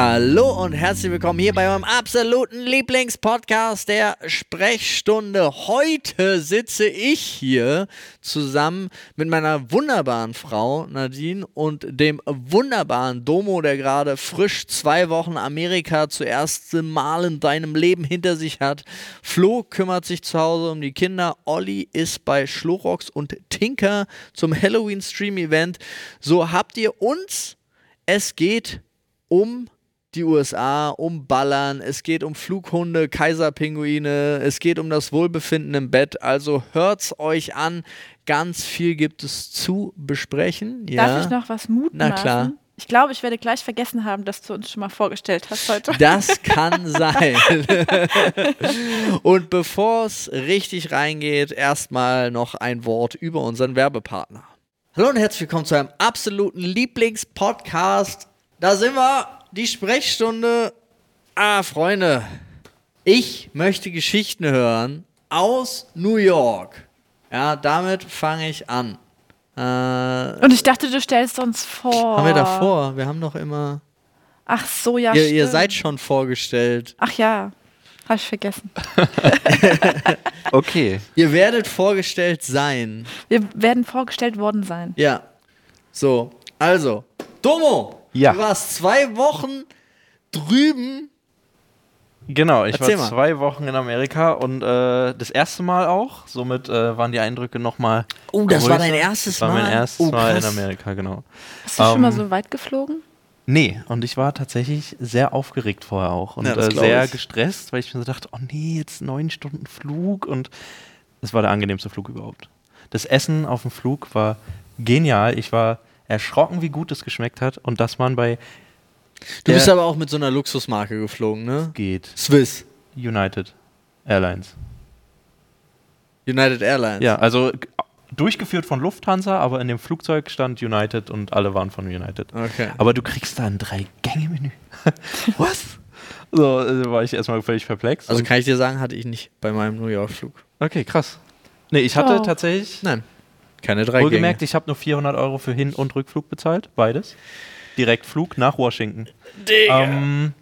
Hallo und herzlich willkommen hier bei meinem absoluten Lieblingspodcast der Sprechstunde. Heute sitze ich hier zusammen mit meiner wunderbaren Frau Nadine und dem wunderbaren Domo, der gerade frisch zwei Wochen Amerika zuerst Mal in deinem Leben hinter sich hat. Flo kümmert sich zu Hause um die Kinder. Olli ist bei Schlorox und Tinker zum Halloween Stream Event. So habt ihr uns. Es geht um die USA, um Ballern, es geht um Flughunde, Kaiserpinguine, es geht um das Wohlbefinden im Bett. Also hört's euch an. Ganz viel gibt es zu besprechen. Ja. Darf ich noch was mutmaßen? Na klar. Ich glaube, ich werde gleich vergessen haben, dass du uns schon mal vorgestellt hast heute. Das kann sein. Und bevor es richtig reingeht, erstmal noch ein Wort über unseren Werbepartner. Hallo und herzlich willkommen zu einem absoluten Lieblingspodcast. Da sind wir die Sprechstunde. Ah, Freunde, ich möchte Geschichten hören aus New York. Ja, damit fange ich an. Äh, Und ich dachte, du stellst uns vor. haben wir davor? Wir haben doch immer. Ach so, ja. ihr, ihr seid schon vorgestellt. Ach ja, habe ich vergessen. Okay. Ihr werdet vorgestellt sein. Wir werden vorgestellt worden sein. Ja. So, also, Domo, Ja. du warst zwei Wochen drüben. Genau, ich Erzähl war mal. zwei Wochen in Amerika und äh, das erste Mal auch. Somit äh, waren die Eindrücke nochmal. Oh, das war dein erstes das war mein Mal? erstes Oh, Mal in. Amerika, genau. Hast du schon mal Ähm, so weit geflogen? Nee, und ich war tatsächlich sehr aufgeregt vorher auch und Ja, äh, sehr ich. gestresst, weil ich mir so dachte, oh nee, jetzt neun Stunden Flug und es war der angenehmste Flug überhaupt. Das Essen auf dem Flug war genial. Ich war erschrocken, wie gut es geschmeckt hat und dass man bei Du bist aber auch mit so einer Luxusmarke geflogen, ne? geht Swiss. United Airlines. United Airlines. Ja, also durchgeführt von Lufthansa, aber in dem Flugzeug stand United und alle waren von United. Okay. Aber du kriegst da ein Drei-Gänge-Menü. Was? So äh, war ich erstmal völlig perplex. Also kann ich dir sagen, hatte ich nicht bei meinem New York-Flug. okay, krass. Nee, ich hatte Oh. tatsächlich, Nein. Keine drei wohlgemerkt, ich habe nur 400 Euro für Hin- und Rückflug bezahlt, beides. Direktflug nach Washington. Ähm,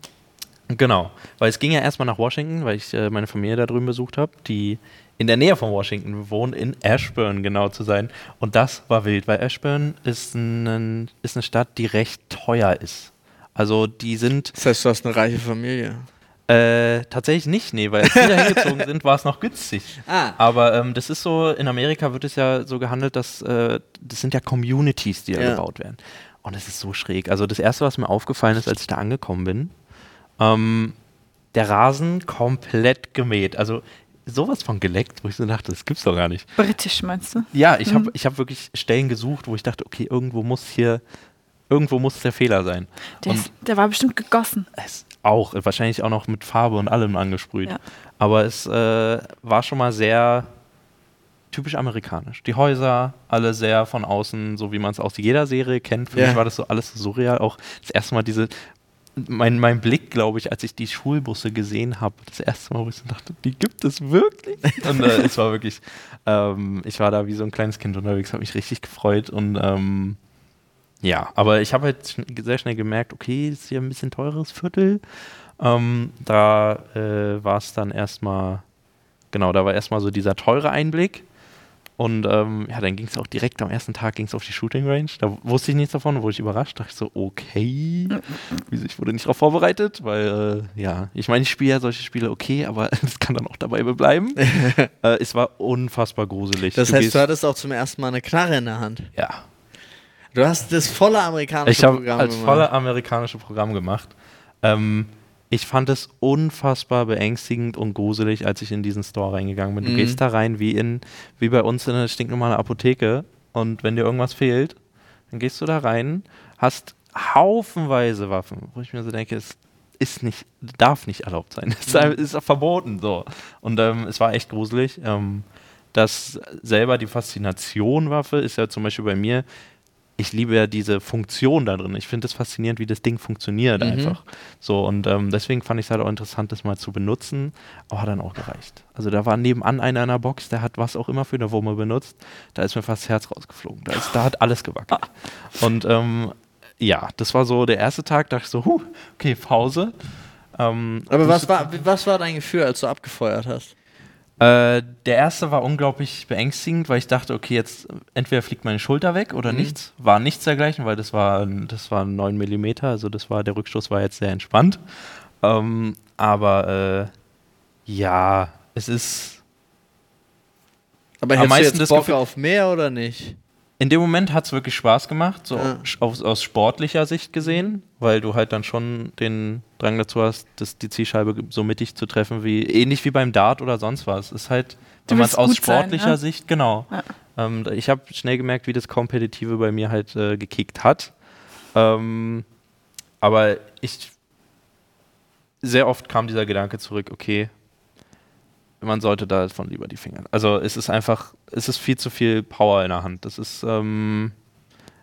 genau, weil es ging ja erstmal nach Washington, weil ich äh, meine Familie da drüben besucht habe, die in der Nähe von Washington wohnt, in Ashburn genau zu sein. Und das war wild, weil Ashburn ist, ein, ist eine Stadt, die recht teuer ist. Also die sind Das heißt, du hast eine reiche Familie. Äh, tatsächlich nicht, nee, weil als wir da hingezogen sind, war es noch günstig. Ah. Aber ähm, das ist so, in Amerika wird es ja so gehandelt, dass äh, das sind ja Communities, die da Ja. gebaut werden. Und es ist so schräg. Also das Erste, was mir aufgefallen ist, als ich da angekommen bin, ähm, der Rasen komplett gemäht. Also sowas von geleckt, wo ich so dachte, das gibt's doch gar nicht. Britisch meinst du? Ja, ich habe ich hab wirklich Stellen gesucht, wo ich dachte, okay, irgendwo muss hier, irgendwo muss der Fehler sein. Der, ist, der war bestimmt gegossen. es auch, wahrscheinlich auch noch mit Farbe und allem angesprüht. Ja. Aber es äh, war schon mal sehr typisch amerikanisch. Die Häuser, alle sehr von außen, so wie man es aus jeder Serie kennt. Für Ja. mich war das so alles so surreal. Auch das erste Mal diese, mein, mein Blick, glaube ich, als ich die Schulbusse gesehen habe, das erste Mal, wo ich so dachte, die gibt es wirklich? Und äh, es war wirklich, ähm, ich war da wie so ein kleines Kind unterwegs, habe mich richtig gefreut und ähm, ja, aber ich habe halt sehr schnell gemerkt, okay, ist hier ein bisschen teures Viertel. Ähm, da äh, war es dann erstmal, genau, da war erstmal so dieser teure Einblick. Und ähm, ja, dann ging es auch direkt am ersten Tag ging's auf die Shooting Range. Da wusste ich nichts davon, wurde ich überrascht. dachte ich so, okay, Wieso, ich wurde nicht darauf vorbereitet, weil, äh, ja, ich meine, ich spiele ja solche Spiele okay, aber es kann dann auch dabei bleiben. äh, es war unfassbar gruselig. Das Du heißt, gehst- du hattest auch zum ersten Mal eine Knarre in der Hand. ja, Du hast das volle amerikanische Ich habe Programm als gemacht. volle amerikanische Programm gemacht. Ähm, ich fand es unfassbar beängstigend und gruselig, als ich in diesen Store reingegangen bin. Du Mhm. gehst da rein wie in, wie bei uns in eine stinknormale Apotheke und wenn dir irgendwas fehlt, dann gehst du da rein, hast haufenweise Waffen, wo ich mir so denke, es ist nicht, darf nicht erlaubt sein. Es ist, einfach- ist verboten so. Und ähm, es war echt gruselig. Ähm, das selber die Faszination Waffe ist ja zum Beispiel bei mir, ich liebe ja diese Funktion da drin. Ich finde es faszinierend, wie das Ding funktioniert Mhm. einfach. So, und ähm, deswegen fand ich es halt auch interessant, das mal zu benutzen, aber hat dann auch gereicht. Also da war nebenan einer in der Box, der hat was auch immer für eine Wumme benutzt. Da ist mir fast das Herz rausgeflogen. Da, ist, da hat alles gewackelt. Und ähm, ja, das war so der erste Tag, dachte ich so, huh, okay, Pause. Ähm, Aber was war, was war dein Gefühl, als du abgefeuert hast? Äh, der erste war unglaublich beängstigend, weil ich dachte, okay, jetzt entweder fliegt meine Schulter weg oder Mhm. nichts. War nichts dergleichen, weil das war, das war 9 mm, also das war, der Rückstoß war jetzt sehr entspannt. Ähm, aber äh, ja, es ist Aber Am hättest du meisten jetzt das Bock Gefühl- auf mehr oder nicht? in dem Moment hat es wirklich Spaß gemacht, so Ja. aus, aus sportlicher Sicht gesehen, weil du halt dann schon den Drang dazu hast, das, die Zielscheibe so mittig zu treffen, wie ähnlich wie beim Dart oder sonst was. Ist halt, wenn man es aus gut sein, sportlicher ne? Sicht, genau. Ja. Ähm, ich habe schnell gemerkt, wie das Kompetitive bei mir halt äh, gekickt hat. Ähm, aber ich sehr oft kam dieser Gedanke zurück, okay, man sollte davon lieber die Finger. Also es ist einfach, es ist viel zu viel Power in der Hand. Das ist, ähm,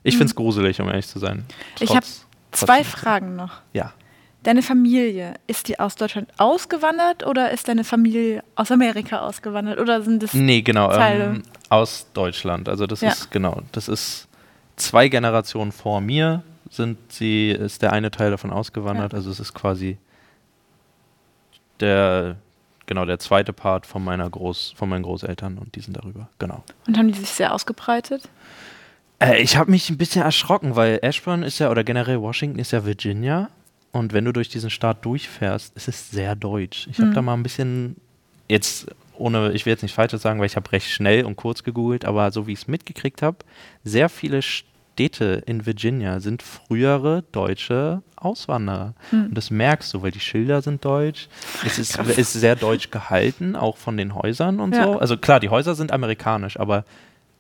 ich finde es gruselig, um ehrlich zu sein. Mhm. Ich Trotz- hab Zwei. Fragen noch. Ja. Deine Familie, ist die aus Deutschland ausgewandert oder ist deine Familie aus Amerika ausgewandert? Oder sind das. Nee, genau. Teile. Ähm, aus Deutschland. Also das Ja. ist, genau, das ist zwei Generationen vor mir sind sie, ist der eine Teil davon ausgewandert. Ja. Also es ist quasi der, genau, der zweite Part von meiner Groß, von meinen Großeltern und die sind darüber. Genau. Und haben die sich sehr ausgebreitet? Äh, ich habe mich ein bisschen erschrocken, weil Ashburn ist ja, oder generell Washington ist ja Virginia. Und wenn du durch diesen Staat durchfährst, ist es sehr deutsch. Ich habe Mhm. da mal ein bisschen, jetzt ohne, ich will jetzt nicht falsches sagen, weil ich habe recht schnell und kurz gegoogelt, aber so wie ich es mitgekriegt habe, sehr viele Städte in Virginia sind frühere deutsche Auswanderer. Hm. Und das merkst du, weil die Schilder sind deutsch. Es ist, ist sehr deutsch gehalten, auch von den Häusern und Ja. so. Also klar, die Häuser sind amerikanisch, aber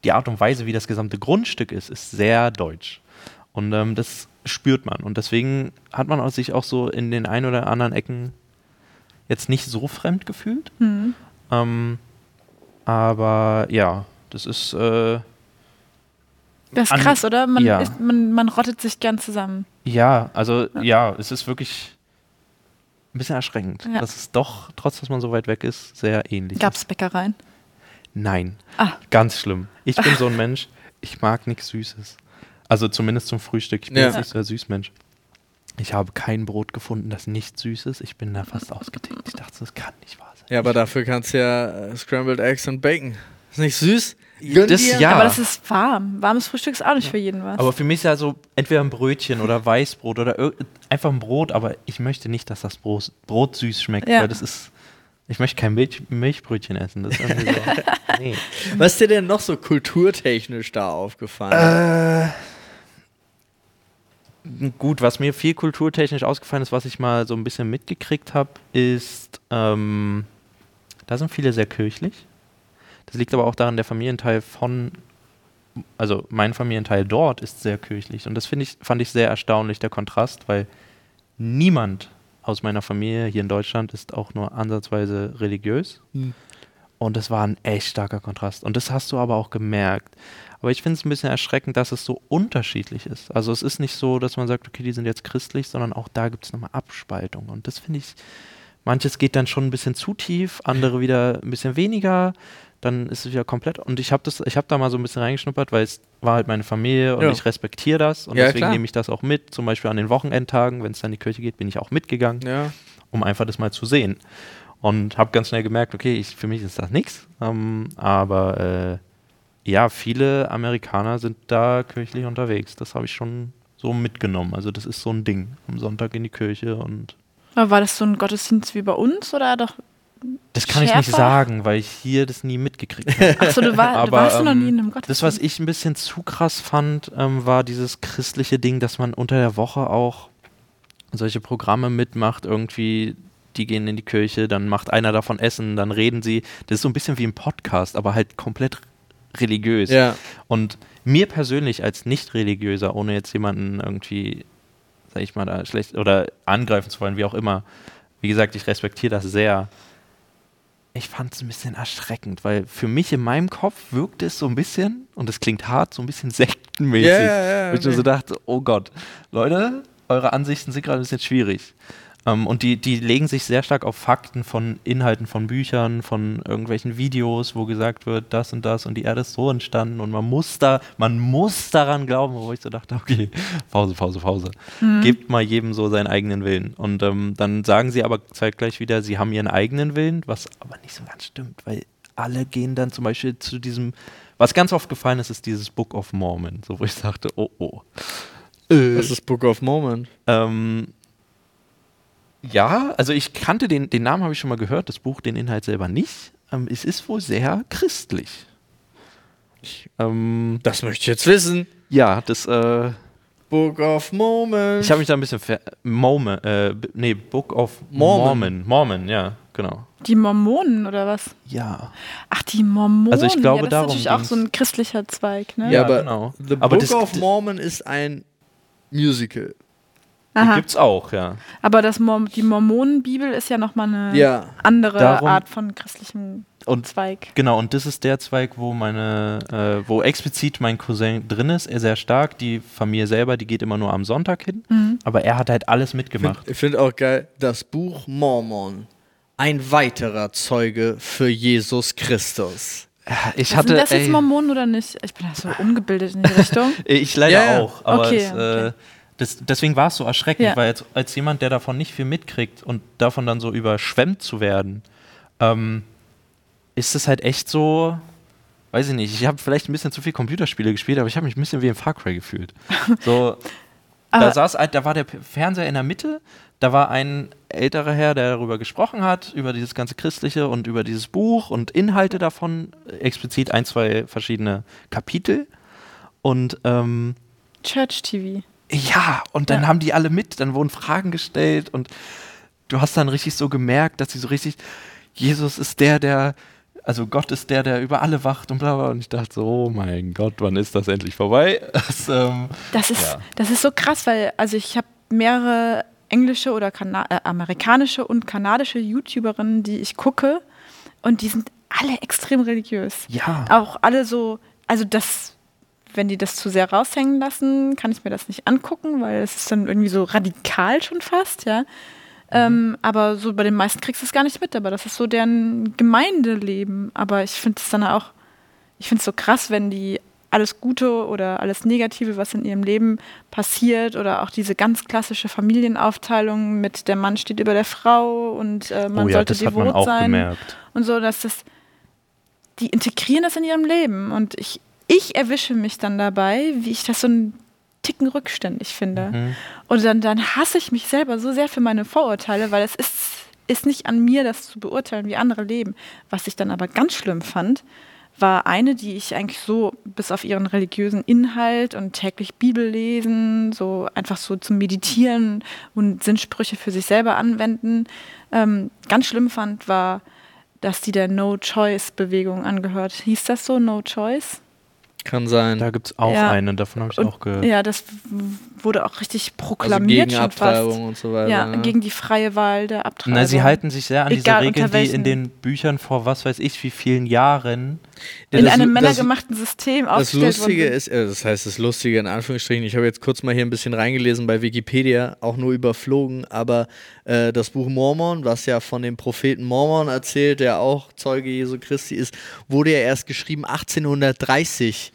die Art und Weise, wie das gesamte Grundstück ist, ist sehr deutsch. Und ähm, das spürt man. Und deswegen hat man sich auch so in den ein oder anderen Ecken jetzt nicht so fremd gefühlt. Hm. Ähm, aber ja, das ist äh, Das ist krass, oder? Man, ja. ist, man, man rottet sich gern zusammen. ja, also ja. es ist wirklich ein bisschen erschreckend, Ja. dass es doch, trotz dass man so weit weg ist, sehr ähnlich Gab ist. es Bäckereien? Nein, Ah, ganz schlimm. Ich bin so ein Mensch, ich mag nichts Süßes. Also zumindest zum Frühstück. Ich bin Ja. jetzt nicht so der Süßmensch. Ich habe kein Brot gefunden, das nicht süß ist. Ich bin da fast ausgetickt. Ich dachte, das kann nicht wahr sein. Ja, aber dafür kannst du ja äh, Scrambled Eggs und Bacon. Ist nicht süß? Gönn Das- dir. ja. aber das ist warm. Warmes Frühstück ist auch nicht für jeden was. Aber für mich ist ja so entweder ein Brötchen oder Weißbrot oder einfach ein Brot, aber ich möchte nicht, dass das Brot, Brot süß schmeckt, Ja. weil das ist. Ich möchte kein Milch, Milchbrötchen essen. Das ist so. nee. Was ist dir denn noch so kulturtechnisch da aufgefallen? Äh, gut, was mir viel kulturtechnisch ausgefallen ist, was ich mal so ein bisschen mitgekriegt habe, ist, ähm, da sind viele sehr kirchlich. Das liegt aber auch daran, der Familienteil von, also mein Familienteil dort ist sehr kirchlich. Und das finde ich, fand ich sehr erstaunlich, der Kontrast, weil niemand aus meiner Familie hier in Deutschland ist auch nur ansatzweise religiös. Hm. Und das war ein echt starker Kontrast. Und das hast du aber auch gemerkt. Aber ich finde es ein bisschen erschreckend, dass es so unterschiedlich ist. Also es ist nicht so, dass man sagt, okay, die sind jetzt christlich, sondern auch da gibt es nochmal Abspaltung. Und das finde ich, manches geht dann schon ein bisschen zu tief, andere wieder ein bisschen weniger. Dann ist es wieder komplett. Und ich habe das, ich habe da mal so ein bisschen reingeschnuppert, weil es war halt meine Familie und Ja. ich respektiere das. Und Ja, deswegen nehme ich das auch mit. Zum Beispiel an den Wochenendtagen, wenn es dann in die Kirche geht, bin ich auch mitgegangen ja. um einfach das mal zu sehen. Und habe ganz schnell gemerkt, okay, ich, für mich ist das nichts. Ähm, aber äh, ja, viele Amerikaner sind da kirchlich unterwegs. Das habe ich schon so mitgenommen. Also das ist so ein Ding. Am Sonntag in die Kirche und Aber war das so ein Gottesdienst wie bei uns oder doch? Das kann ich nicht Schärfer? sagen, weil ich hier das nie mitgekriegt habe. Achso, du, war, du Aber, warst du noch ähm, nie in einem Das, Gottesdienst. was ich ein bisschen zu krass fand, ähm, war dieses christliche Ding, dass man unter der Woche auch solche Programme mitmacht, irgendwie, die gehen in die Kirche, dann macht einer davon Essen, dann reden sie. Das ist so ein bisschen wie ein Podcast, aber halt komplett religiös. Ja. Und mir persönlich als nicht-religiöser, ohne jetzt jemanden irgendwie, sag ich mal, da schlecht oder angreifen zu wollen, wie auch immer, wie gesagt, ich respektiere das sehr. Ich fand es ein bisschen erschreckend, weil für mich in meinem Kopf wirkte es so ein bisschen, und es klingt hart, so ein bisschen sektenmäßig. Ja, ja, Wo ich nee. so dachte, oh Gott, Leute, eure Ansichten sind gerade ein bisschen schwierig. Ähm, und die, die legen sich sehr stark auf Fakten von Inhalten von Büchern, von irgendwelchen Videos, wo gesagt wird, das und das und die Erde ist so entstanden und man muss da, man muss daran glauben, wo ich so dachte, okay, Pause, Pause, Pause. Gebt mal jedem so seinen eigenen Willen. Und ähm, dann sagen sie aber zeitgleich wieder, sie haben ihren eigenen Willen, was aber nicht so ganz stimmt, weil alle gehen dann zum Beispiel zu diesem, was ganz oft gefallen ist, ist dieses Book of Mormon, so wo ich sagte, oh oh. Äh, Das ist Book of Moment. ähm, ja, also ich kannte den, den Namen habe ich schon mal gehört, das Buch, den Inhalt selber nicht. Ähm, es ist wohl sehr christlich. Ich, ähm, Das möchte ich jetzt wissen. ja, das, äh, Book of Moment. ich habe mich da ein bisschen ver Mormon, äh, nee, Book of Mormon. Mormon. Mormon, ja, genau. Die Mormonen oder was? Ja. Ach, die Mormonen. Also ich glaube, ja, das darum ist natürlich auch so ein christlicher Zweig, ne? ja, Ja, aber genau. The Aber Book das- of Mormon ist ein Musical. Die Aha. gibt's auch, ja. Aber das Mor die Mormonenbibel ist ja nochmal eine Ja. andere Darum- Art von christlichem Und Zweig. Genau, und das ist der Zweig, wo meine, äh, wo explizit mein Cousin drin ist, er sehr stark. Die Familie selber, die geht immer nur am Sonntag hin, Mhm. aber er hat halt alles mitgemacht. Ich finde auch geil, das Buch Mormon. Ein weiterer Zeuge für Jesus Christus. Ich Was hatte, sind das jetzt ey, Mormonen oder nicht? Ich bin da so umgebildet in die Richtung. ich leider ja. auch, aber Okay, es, äh, okay. Das, deswegen war es so erschreckend, Ja. weil jetzt, als jemand, der davon nicht viel mitkriegt und davon dann so überschwemmt zu werden, ähm, ist es halt echt so, weiß ich nicht, ich habe vielleicht ein bisschen zu viel Computerspiele gespielt, aber ich habe mich ein bisschen wie im Far Cry gefühlt. So, da saß, da war der Fernseher in der Mitte, da war ein älterer Herr, der darüber gesprochen hat, über dieses ganze Christliche und über dieses Buch und Inhalte davon, explizit ein, zwei verschiedene Kapitel. Und ähm, Church TV. Ja, und dann Ja. haben die alle mit, dann wurden Fragen gestellt und du hast dann richtig so gemerkt, dass sie so richtig, Jesus ist der, der, also Gott ist der, der über alle wacht und bla bla. Und ich dachte so, oh mein Gott, wann ist das endlich vorbei? Das, ähm, Das ist, Ja. das ist so krass, weil also ich habe mehrere englische oder Kana äh, amerikanische und kanadische YouTuberinnen, die ich gucke und die sind alle extrem religiös. ja. Auch alle so, also das, wenn die das zu sehr raushängen lassen, kann ich mir das nicht angucken, weil es ist dann irgendwie so radikal schon fast, ja. Ähm, aber so bei den meisten kriegst du es gar nicht mit, aber das ist so deren Gemeindeleben. Aber ich finde es dann auch, ich finde es so krass, wenn die alles Gute oder alles Negative, was in ihrem Leben passiert, oder auch diese ganz klassische Familienaufteilung mit der Mann steht über der Frau und äh, man oh ja, sollte man devot sein gemerkt. und so, dass das, die integrieren das in ihrem Leben und ich, ich erwische mich dann dabei, wie ich das so einen Ticken rückständig finde. Mhm. Und dann, dann hasse ich mich selber so sehr für meine Vorurteile, weil es ist, ist nicht an mir, das zu beurteilen, wie andere leben. Was ich dann aber ganz schlimm fand, war eine, die ich eigentlich so bis auf ihren religiösen Inhalt und täglich Bibel lesen, so einfach so zum Meditieren und Sinnsprüche für sich selber anwenden, ähm, ganz schlimm fand, war, dass die der No-Choice-Bewegung angehört. Hieß das so, No Choice? Kann sein. Da gibt es auch Ja. einen, davon habe ich Und- auch gehört. Ja, das w- wurde auch richtig also proklamiert gegen schon fast. Abtreibung und so weiter. Ja, ne? gegen die freie Wahl der Abtreibung. Na, sie halten sich sehr an Egal, diese Regeln, die in den Büchern vor was weiß ich wie vielen Jahren Ja, in das- einem das- männergemachten System Das aufgestellt Lustige worden ist, äh, das heißt das Lustige in Anführungsstrichen, ich habe jetzt kurz mal hier ein bisschen reingelesen bei Wikipedia, auch nur überflogen, aber äh, das Buch Mormon, was ja von dem Propheten Mormon erzählt, der auch Zeuge Jesu Christi ist, wurde ja erst geschrieben 1830,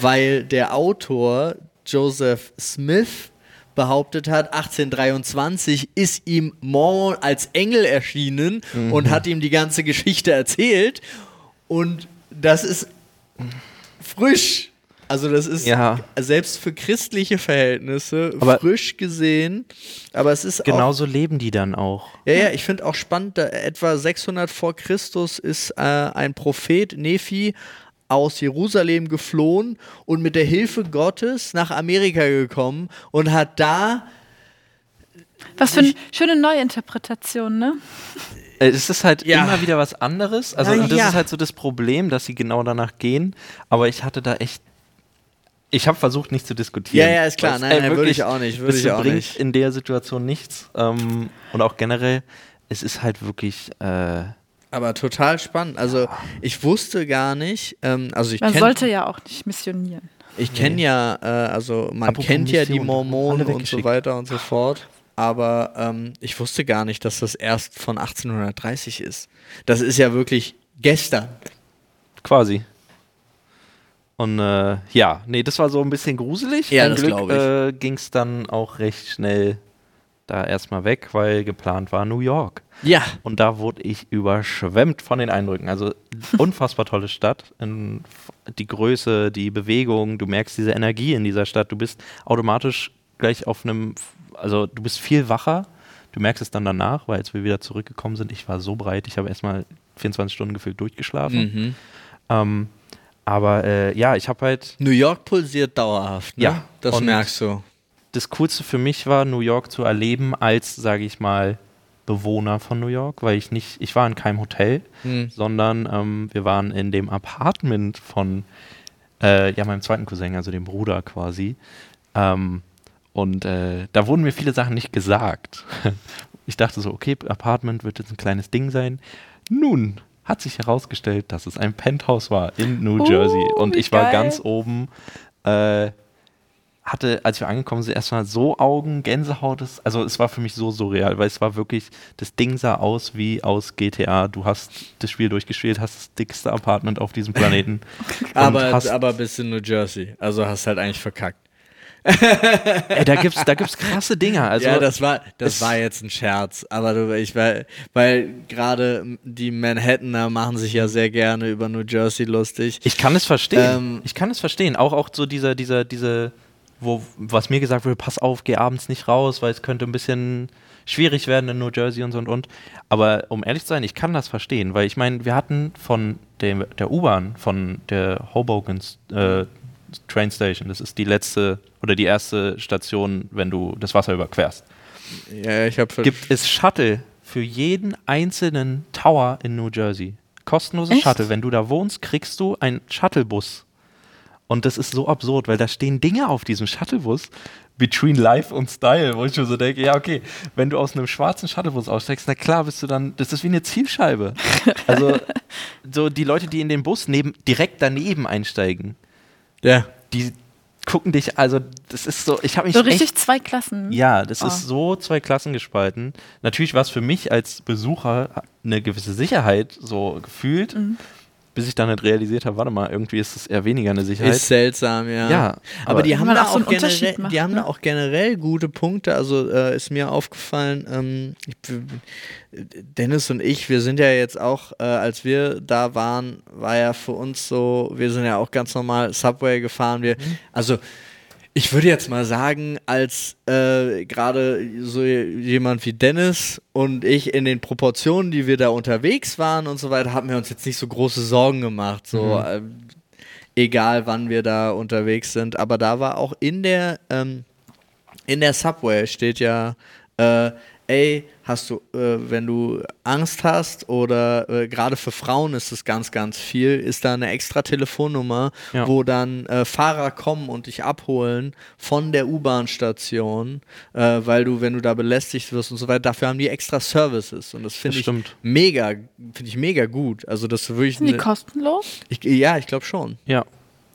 weil der Autor Joseph Smith behauptet hat, 1823 ist ihm Mormon als Engel erschienen und hat ihm die ganze Geschichte erzählt. Und das ist frisch. Also das ist Ja. selbst für christliche Verhältnisse Aber- frisch gesehen. Aber es ist auch, Genauso leben die dann auch. ja, ja, ich finde auch spannend, da etwa 600 vor Christus ist äh, ein Prophet, Nephi, aus Jerusalem geflohen und mit der Hilfe Gottes nach Amerika gekommen und hat da Was für eine schöne Neuinterpretation, ne? Äh, Es ist halt Ja. immer wieder was anderes. Also Na und das ja. ist halt so das Problem, dass sie genau danach gehen. Aber ich hatte da echt. Ich habe versucht, nicht zu diskutieren. Ja, ja, ist klar. Nein, ey, nein, würde wirklich, ich auch nicht, würde ich auch bringt nicht. in der Situation nichts. Ähm, und auch generell, es ist halt wirklich. Äh, aber total spannend. Also ich wusste gar nicht, ähm, also ich Man kenn- sollte ja auch nicht missionieren. Ich kenne ja, äh, also man Apropos kennt ja die Mission, Mormonen und so weiter und so fort. Aber ähm, ich wusste gar nicht, dass das erst von 1830 ist. Das ist ja wirklich gestern. Quasi. Und äh, ja, nee, das war so ein bisschen gruselig. Ja, Zum das Glück glaub ich. äh, ging es dann auch recht schnell da erstmal weg, weil geplant war New York. Ja. Und da wurde ich überschwemmt von den Eindrücken. Also unfassbar tolle Stadt. In, die Größe, die Bewegung, du merkst diese Energie in dieser Stadt. Du bist automatisch gleich auf einem, also du bist viel wacher. Du merkst es dann danach, weil als wir wieder zurückgekommen sind, ich war so breit, ich habe erstmal 24 Stunden gefühlt durchgeschlafen. Mhm. Ähm, aber äh, ja, ich habe halt New York pulsiert dauerhaft. Ne? Ja, Das merkst du. das Coolste für mich war, New York zu erleben als, sage ich mal, Bewohner von New York, weil ich nicht, ich war in keinem Hotel, Hm. sondern ähm, wir waren in dem Apartment von äh, ja, meinem zweiten Cousin, also dem Bruder quasi. Ähm, und äh, da wurden mir viele Sachen nicht gesagt. Ich dachte so, okay, Apartment wird jetzt ein kleines Ding sein. Nun hat sich herausgestellt, dass es ein Penthouse war in New Oh, Jersey. Und wie ich war geil. ganz oben. Äh, hatte, als wir angekommen sind, erstmal so Augen, Gänsehaut. Also es war für mich so surreal, weil es war wirklich, das Ding sah aus wie aus GTA. Du hast das Spiel durchgespielt, hast das dickste Apartment auf diesem Planeten. und Aber, aber bist in New Jersey. Also hast halt eigentlich verkackt. Ey, da gibt's, da gibt's krasse Dinge. Also, ja, das war, das war jetzt ein Scherz. Aber du, ich weil, weil gerade die Manhattaner machen sich ja sehr gerne über New Jersey lustig. Ich kann es verstehen. Ähm, ich kann es verstehen. Auch, auch so dieser, dieser, diese, wo, was mir gesagt wurde, pass auf, geh abends nicht raus, weil es könnte ein bisschen schwierig werden in New Jersey und so und und. Aber um ehrlich zu sein, ich kann das verstehen, weil ich meine, wir hatten von dem, der U-Bahn, von der Hoboken äh, Train Station, das ist die letzte oder die erste Station, wenn du das Wasser überquerst, Ja, ich habe gibt es Shuttle für jeden einzelnen Tower in New Jersey. Kostenloses Echt? Shuttle. Wenn du da wohnst, kriegst du einen Shuttlebus. Und das ist so absurd, weil da stehen Dinge auf diesem Shuttlebus, between Life und Style, wo ich mir so denke, ja, okay, wenn du aus einem schwarzen Shuttlebus aussteigst, na klar bist du dann, das ist wie eine Zielscheibe. Also, so die Leute, die in den Bus neben, direkt daneben einsteigen, Ja. die gucken dich, also, das ist so, ich habe mich So echt richtig zwei Klassen. ja, das Ah. ist so zwei Klassen gespalten. Natürlich war es für mich als Besucher eine gewisse Sicherheit so gefühlt, Mhm. Bis ich dann nicht realisiert habe, warte mal, irgendwie ist es eher weniger eine Sicherheit. Ist seltsam, ja. Ja, aber, aber- die haben da auch so generell, macht, die haben ne? da auch generell gute Punkte. Also äh, ist mir aufgefallen, ähm, ich, Dennis und ich, wir sind ja jetzt auch, äh, als wir da waren, war ja für uns so, wir sind ja auch ganz normal Subway gefahren. Wir, also ich würde jetzt mal sagen, als äh, gerade so jemand wie Dennis und ich in den Proportionen, die wir da unterwegs waren und so weiter, haben wir uns jetzt nicht so große Sorgen gemacht. So, ähm, egal wann wir da unterwegs sind. Aber da war auch in der, ähm, in der Subway steht ja, äh, ey, hast du, äh, wenn du Angst hast oder äh, gerade für Frauen ist es ganz, ganz viel, ist da eine extra Telefonnummer, Ja. wo dann äh, Fahrer kommen und dich abholen von der U-Bahn-Station, äh, weil du, wenn du da belästigt wirst und so weiter, dafür haben die extra Services und das finde ich stimmt. mega, finde ich mega gut. Also das wirklich Sind die eine, kostenlos? ich, ja, ich glaube schon. Ja,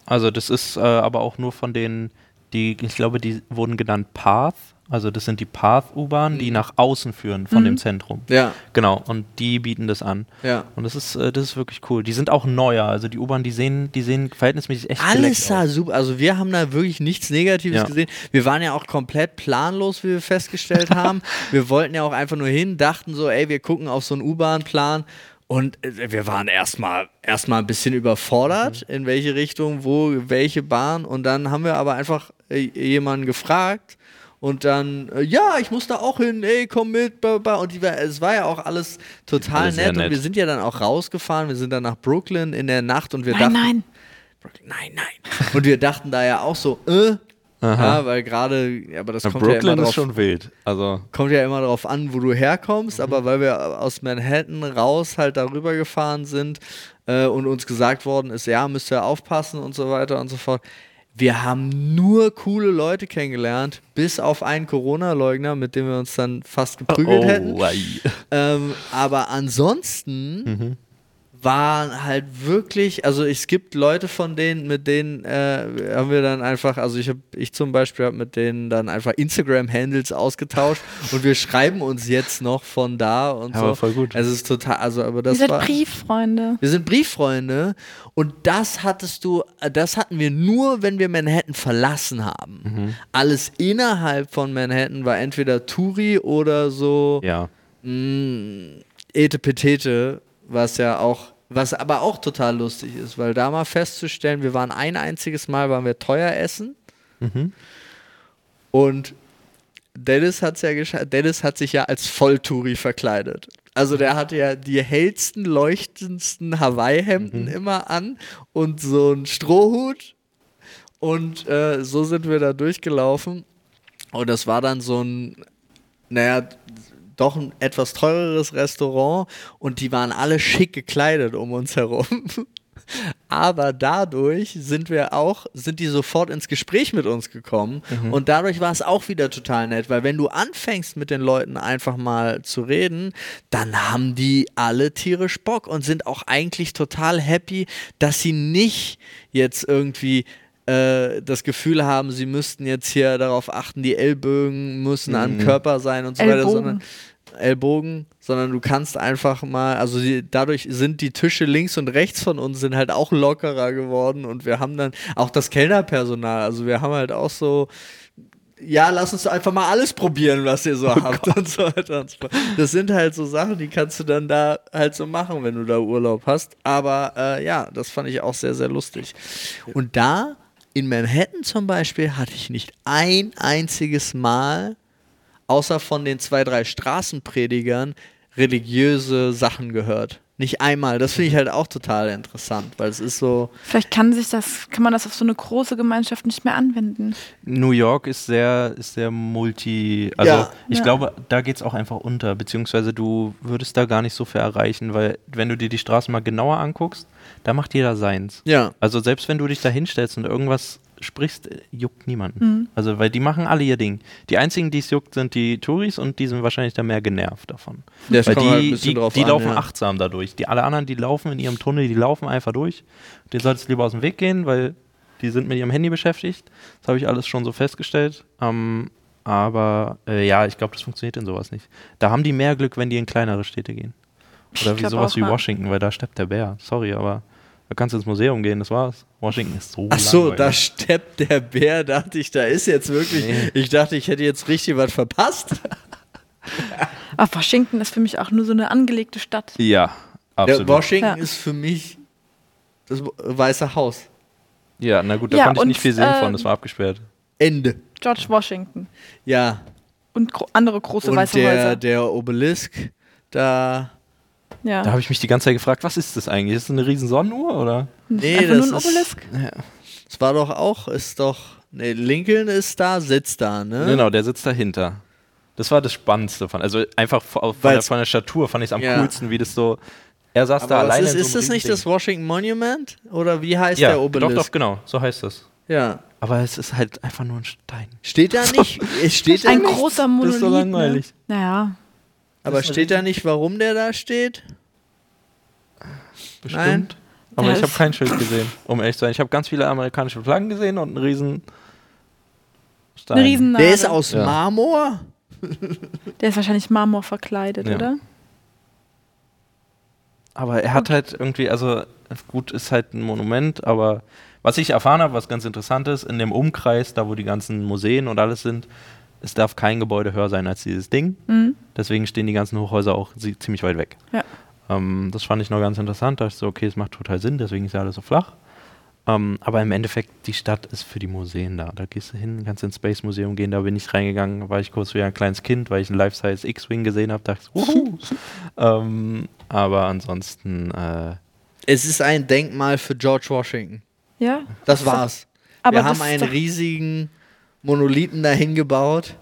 also das ist äh, aber auch nur von den, die, ich glaube, die wurden genannt Path, also das sind die Path-U-Bahnen, die nach außen führen von dem Zentrum. Ja, Genau, und die bieten das an. ja. Und das ist, äh, das ist wirklich cool. Die sind auch neuer, also die U-Bahn, die sehen, die sehen verhältnismäßig echt Alles sah aus. super. Also wir haben da wirklich nichts Negatives Ja. gesehen. Wir waren ja auch komplett planlos, wie wir festgestellt haben. wir wollten ja auch einfach nur hin, dachten so, ey, wir gucken auf so einen U-Bahn-Plan. Und äh, wir waren erstmal erstmal ein bisschen überfordert, Mhm. in welche Richtung, wo, welche Bahn. Und dann haben wir aber einfach äh, jemanden gefragt. Und dann, äh, ja, ich muss da auch hin, ey, komm mit. Bla, bla. Und die, war- es war ja auch alles total Alles sehr nett. Und nett. wir sind ja dann auch rausgefahren. Wir sind dann nach Brooklyn in der Nacht und wir Nein, dachten, nein. Brooklyn, nein, nein. Und wir dachten da ja auch so, äh, ja, weil gerade, ja, aber das Na, kommt ja, immer Brooklyn drauf, ist schon wild. Also, kommt ja immer darauf an, wo du herkommst, aber weil wir aus Manhattan raus halt darüber gefahren sind äh, und uns gesagt worden ist, ja, müsst ihr aufpassen und so weiter und so fort. Wir haben nur coole Leute kennengelernt, bis auf einen Corona-Leugner, mit dem wir uns dann fast geprügelt hätten. oh, ei. Ähm, aber ansonsten waren halt wirklich, also es gibt Leute von denen, mit denen äh, haben wir dann einfach, also ich habe, ich zum Beispiel habe mit denen dann einfach Instagram-Handles ausgetauscht und wir schreiben uns jetzt noch von da und Ja, so. aber voll gut. Also es ist total, also aber das Ihr seid war. Brieffreunde. Wir sind Brieffreunde und das hattest du, das hatten wir nur, wenn wir Manhattan verlassen haben. Mhm. Alles innerhalb von Manhattan war entweder Touri oder so Ja. mh, Etepetete, was ja auch, was aber auch total lustig ist, weil da mal festzustellen, wir waren ein einziges Mal, waren wir teuer essen Mhm. und Dennis hat's ja. Dennis hat sich ja als Volltouri verkleidet. Also der hatte ja die hellsten, leuchtendsten Hawaii-Hemden immer an und so einen Strohhut. Und äh, so sind wir da durchgelaufen. Und das war dann so ein, naja, doch ein etwas teureres Restaurant und die waren alle schick gekleidet um uns herum. Aber dadurch sind wir auch, sind die sofort ins Gespräch mit uns gekommen. Und dadurch war es auch wieder total nett, weil wenn du anfängst mit den Leuten einfach mal zu reden, dann haben die alle tierisch Bock und sind auch eigentlich total happy, dass sie nicht jetzt irgendwie äh, das Gefühl haben, sie müssten jetzt hier darauf achten, die Ellbögen müssen am Körper sein und so weiter, Ellbogen. sondern Ellbogen, sondern du kannst einfach mal, also die, dadurch sind die Tische links und rechts von uns sind halt auch lockerer geworden und wir haben dann auch das Kellnerpersonal, also wir haben halt auch so, ja, lass uns einfach mal alles probieren, was ihr so habt und so weiter und so fort. Das sind halt so Sachen, die kannst du dann da halt so machen, wenn du da Urlaub hast. Aber äh, ja, das fand ich auch sehr, sehr lustig. Und da in Manhattan zum Beispiel hatte ich nicht ein einziges Mal außer von den zwei, drei Straßenpredigern religiöse Sachen gehört. Nicht einmal. Das finde ich halt auch total interessant, weil es ist so. Vielleicht kann sich das, kann man das auf so eine große Gemeinschaft nicht mehr anwenden. New York ist sehr, ist sehr multi. Also Ja. ich Ja. glaube, da geht es auch einfach unter, beziehungsweise du würdest da gar nicht so viel erreichen, weil wenn du dir die Straßen mal genauer anguckst, da macht jeder seins. Ja. Also selbst wenn du dich da hinstellst und irgendwas sprichst, äh, juckt niemanden. Mhm. Also weil die machen alle ihr Ding. Die einzigen, die es juckt, sind die Touris und die sind wahrscheinlich dann mehr genervt davon. Das weil die, halt ein bisschen die, drauf die an, laufen ja. achtsam dadurch. Die alle anderen, die laufen in ihrem Tunnel, die laufen einfach durch. Den solltest du lieber aus dem Weg gehen, weil die sind mit ihrem Handy beschäftigt. Das habe ich alles schon so festgestellt. Ähm, aber äh, ja, ich glaube, das funktioniert in sowas nicht. Da haben die mehr Glück, wenn die in kleinere Städte gehen. Oder Ich wie sowas wie. Washington, weil da steppt der Bär. Sorry, aber da kannst du ins Museum gehen, das war's. Washington ist so Ach so, langweilig. da steppt der Bär, dachte ich, da ist jetzt wirklich. Nee. Ich dachte, ich hätte jetzt richtig was verpasst. Aber Washington ist für mich auch nur so eine angelegte Stadt. Ja, absolut. Der Washington Ja. ist für mich das Weiße Haus. ja, na gut, da Ja, konnte ich nicht viel sehen von, äh, das war abgesperrt. Ende. George Washington. Ja. Und gro andere große Und weiße der, Häuser. der Obelisk, da. Ja. Da habe ich mich die ganze Zeit gefragt, was ist das eigentlich? Ist das eine riesen Sonnenuhr oder? Nee, Einfach nur das ein ist- Obelisk. Das war doch auch, ist doch. Nee, Lincoln ist da, sitzt da, ne? Genau, der sitzt dahinter. Das war das Spannendste von. Also einfach von, der, von der Statur fand ich es am Ja. coolsten, wie das so. Er saß da Aber was alleine. ist, so ist das nicht Riesending. das Washington Monument? Oder wie heißt ja, der Obelisk? Doch, doch, genau, so heißt das. Ja. Aber es ist halt einfach nur ein Stein. Steht da nicht? Es steht da Ein nicht, großer Monolith. das ist so langweilig. Ne? Naja. Aber steht da nicht, warum der da steht? Bestimmt. Nein. Aber Ja, ich habe das- kein Schild gesehen, um ehrlich zu sein. Ich habe ganz viele amerikanische Flaggen gesehen und einen riesen Stein. Eine riesen Der ist aus Ja. Marmor? Der ist wahrscheinlich Marmor verkleidet, Ja. oder? Aber er hat halt irgendwie, also gut, ist halt ein Monument, aber was ich erfahren habe, was ganz interessant ist, in dem Umkreis, da wo die ganzen Museen und alles sind, es darf kein Gebäude höher sein als dieses Ding. Mhm. Deswegen stehen die ganzen Hochhäuser auch ziemlich weit weg. Ja. Ähm, das fand ich noch ganz interessant. Da dachte ich so, okay, es macht total Sinn, deswegen ist ja alles so flach. Ähm, aber im Endeffekt, die Stadt ist für die Museen da. Da gehst du hin, kannst ins Space Museum gehen, da bin ich reingegangen, war ich kurz wie ein kleines Kind, weil ich einen Life-Size X-Wing gesehen habe, dachte ich, wuhu. ähm, aber ansonsten, äh, Es ist ein Denkmal für George Washington. Ja. Das war's. Aber Wir das haben einen riesigen Monolithen dahin gebaut.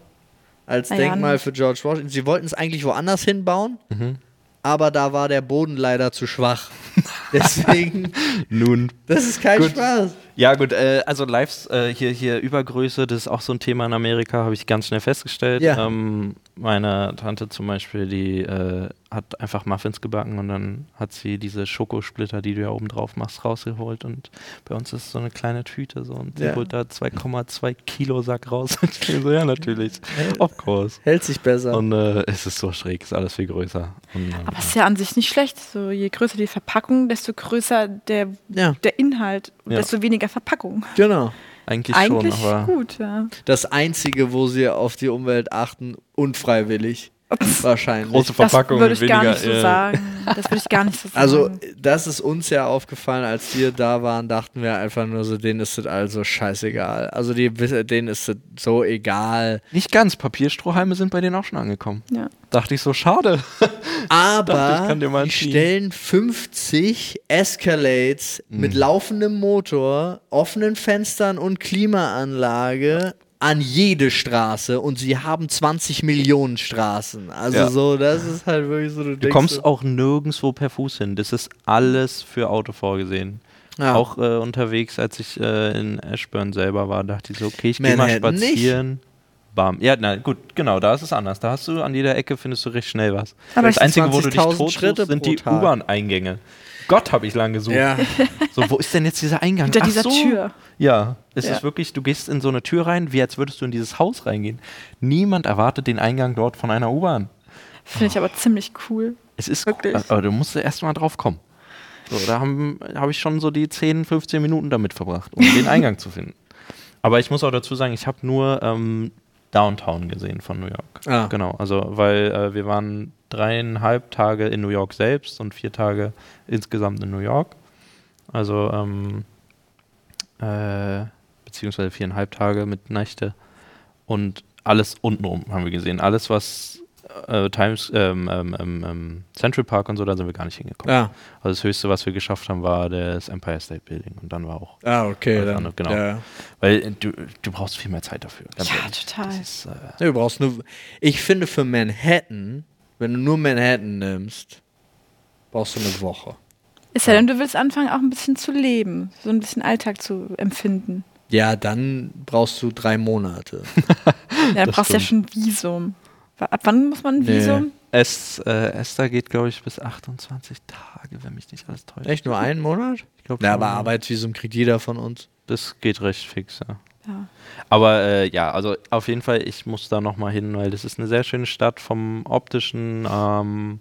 Als ja, Denkmal für George Washington. Sie wollten es eigentlich woanders hinbauen, mhm. aber da war der Boden leider zu schwach. Deswegen, nun, das ist kein Gut. Spaß. Ja, gut, äh, also Lives, äh, hier, hier Übergröße, das ist auch so ein Thema in Amerika, habe ich ganz schnell festgestellt. Ja. Ähm, meine Tante zum Beispiel, die äh, hat einfach Muffins gebacken und dann hat sie diese Schokosplitter, die du ja oben drauf machst, rausgeholt und bei uns ist so eine kleine Tüte so und sie Ja. holt da 2,2 Kilo Sack raus. Und ich so, ja, natürlich, of course. Hält sich besser. Und äh, es ist so schräg, ist alles viel größer. Und, äh, Aber es ist ja an sich nicht schlecht. So, je größer die Verpackung, desto größer der, ja, der Inhalt Ja. desto weniger Verpackung. genau. eigentlich, Eigentlich schon, aber gut, ja. Das Einzige, wo sie auf die Umwelt achten, unfreiwillig. Wahrscheinlich. große Das Verpackung würde ich weniger. gar nicht so äh, sagen. Das würde ich gar nicht so sagen. Also, das ist uns ja aufgefallen, als wir da waren, dachten wir einfach nur so, denen ist das also scheißegal. Also, die, denen ist das so egal. Nicht ganz, Papierstrohhalme sind bei denen auch schon angekommen. ja. Dachte ich so, schade. Aber Dachte, ich die stellen 50 Escalades Mhm. mit laufendem Motor, offenen Fenstern und Klimaanlage an jede Straße und sie haben 20 Millionen Straßen. Also Ja. so, das ist halt wirklich so, du, Du kommst so, auch nirgendwo per Fuß hin. Das ist alles für Auto vorgesehen. ja. Auch äh, unterwegs, als ich äh, in Ashburn selber war, dachte ich so, okay, ich gehe mal nicht? spazieren. Bam. Ja, na gut, genau, da ist es anders. Da hast du an jeder Ecke findest du recht schnell was. Aber das Einzige, wo du dich 20.000 tot Schritte sind die. U-Bahn-Eingänge. Gott, habe ich lang gesucht. ja. So, wo ist denn jetzt dieser Eingang? Hinter Ach dieser so. Tür. Ja, es Ja. ist wirklich, du gehst in so eine Tür rein, wie als würdest du in dieses Haus reingehen. Niemand erwartet den Eingang dort von einer U-Bahn. Finde ich aber ziemlich cool. Es ist Wirklich? Aber du musst erst mal drauf kommen. So, da habe hab ich schon so die 10, 15 Minuten damit verbracht, um den Eingang zu finden. Aber ich muss auch dazu sagen, ich habe nur ähm, Downtown gesehen von New York. Ah. Genau, also weil äh, wir waren dreieinhalb Tage in New York selbst und vier Tage insgesamt in New York. Also ähm, äh, beziehungsweise viereinhalb Tage mit Nächte und alles untenrum haben wir gesehen. Alles, was äh, Times, ähm, ähm, ähm, ähm, Central Park und so, da sind wir gar nicht hingekommen. ja. Also das Höchste, was wir geschafft haben, war das Empire State Building und dann war auch, Ah, okay. Dann, genau. Ja. weil äh, du, du brauchst viel mehr Zeit dafür. Ja, ehrlich. total. Ist, äh, Ja, du brauchst nur. Ich finde für Manhattan, wenn du nur Manhattan nimmst, brauchst du eine Woche. Ist ja denn, du willst anfangen, auch ein bisschen zu leben, so ein bisschen Alltag zu empfinden. Ja, dann brauchst du drei Monate. Ja, du brauchst ja schon Visum. Ab wann muss man ein Nee. Visum? es, äh, Esther geht, glaube ich, bis 28 Tage, wenn mich nicht alles täuscht. Echt nur einen Monat? Ich glaube, Ja, aber Arbeitsvisum kriegt jeder von uns. das geht recht fix, ja. Ja. Aber äh, ja, also auf jeden Fall, ich muss da nochmal hin, weil das ist eine sehr schöne Stadt vom optischen, ähm,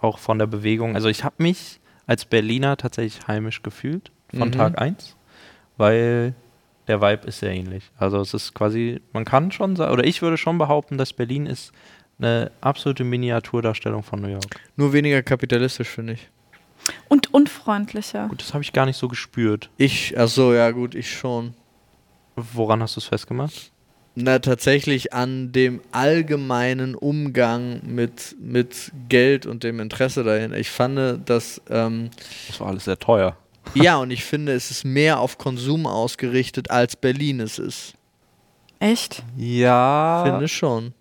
auch von der Bewegung. Also ich habe mich als Berliner tatsächlich heimisch gefühlt von Mhm. Tag 1, weil der Vibe ist sehr ähnlich. Also es ist quasi, man kann schon sagen, oder ich würde schon behaupten, dass Berlin ist eine absolute Miniaturdarstellung von New York. Nur weniger kapitalistisch, finde ich. Und unfreundlicher. Gut, das habe ich gar nicht so gespürt. Ich, ach so, ja gut, ich schon. Woran hast du es festgemacht? Na, tatsächlich an dem allgemeinen Umgang mit, mit Geld und dem Interesse dahin. Ich fand, dass, ähm, Das war alles sehr teuer. ja, und ich finde, es ist mehr auf Konsum ausgerichtet, als Berlin es ist. Echt? Ja. Finde schon.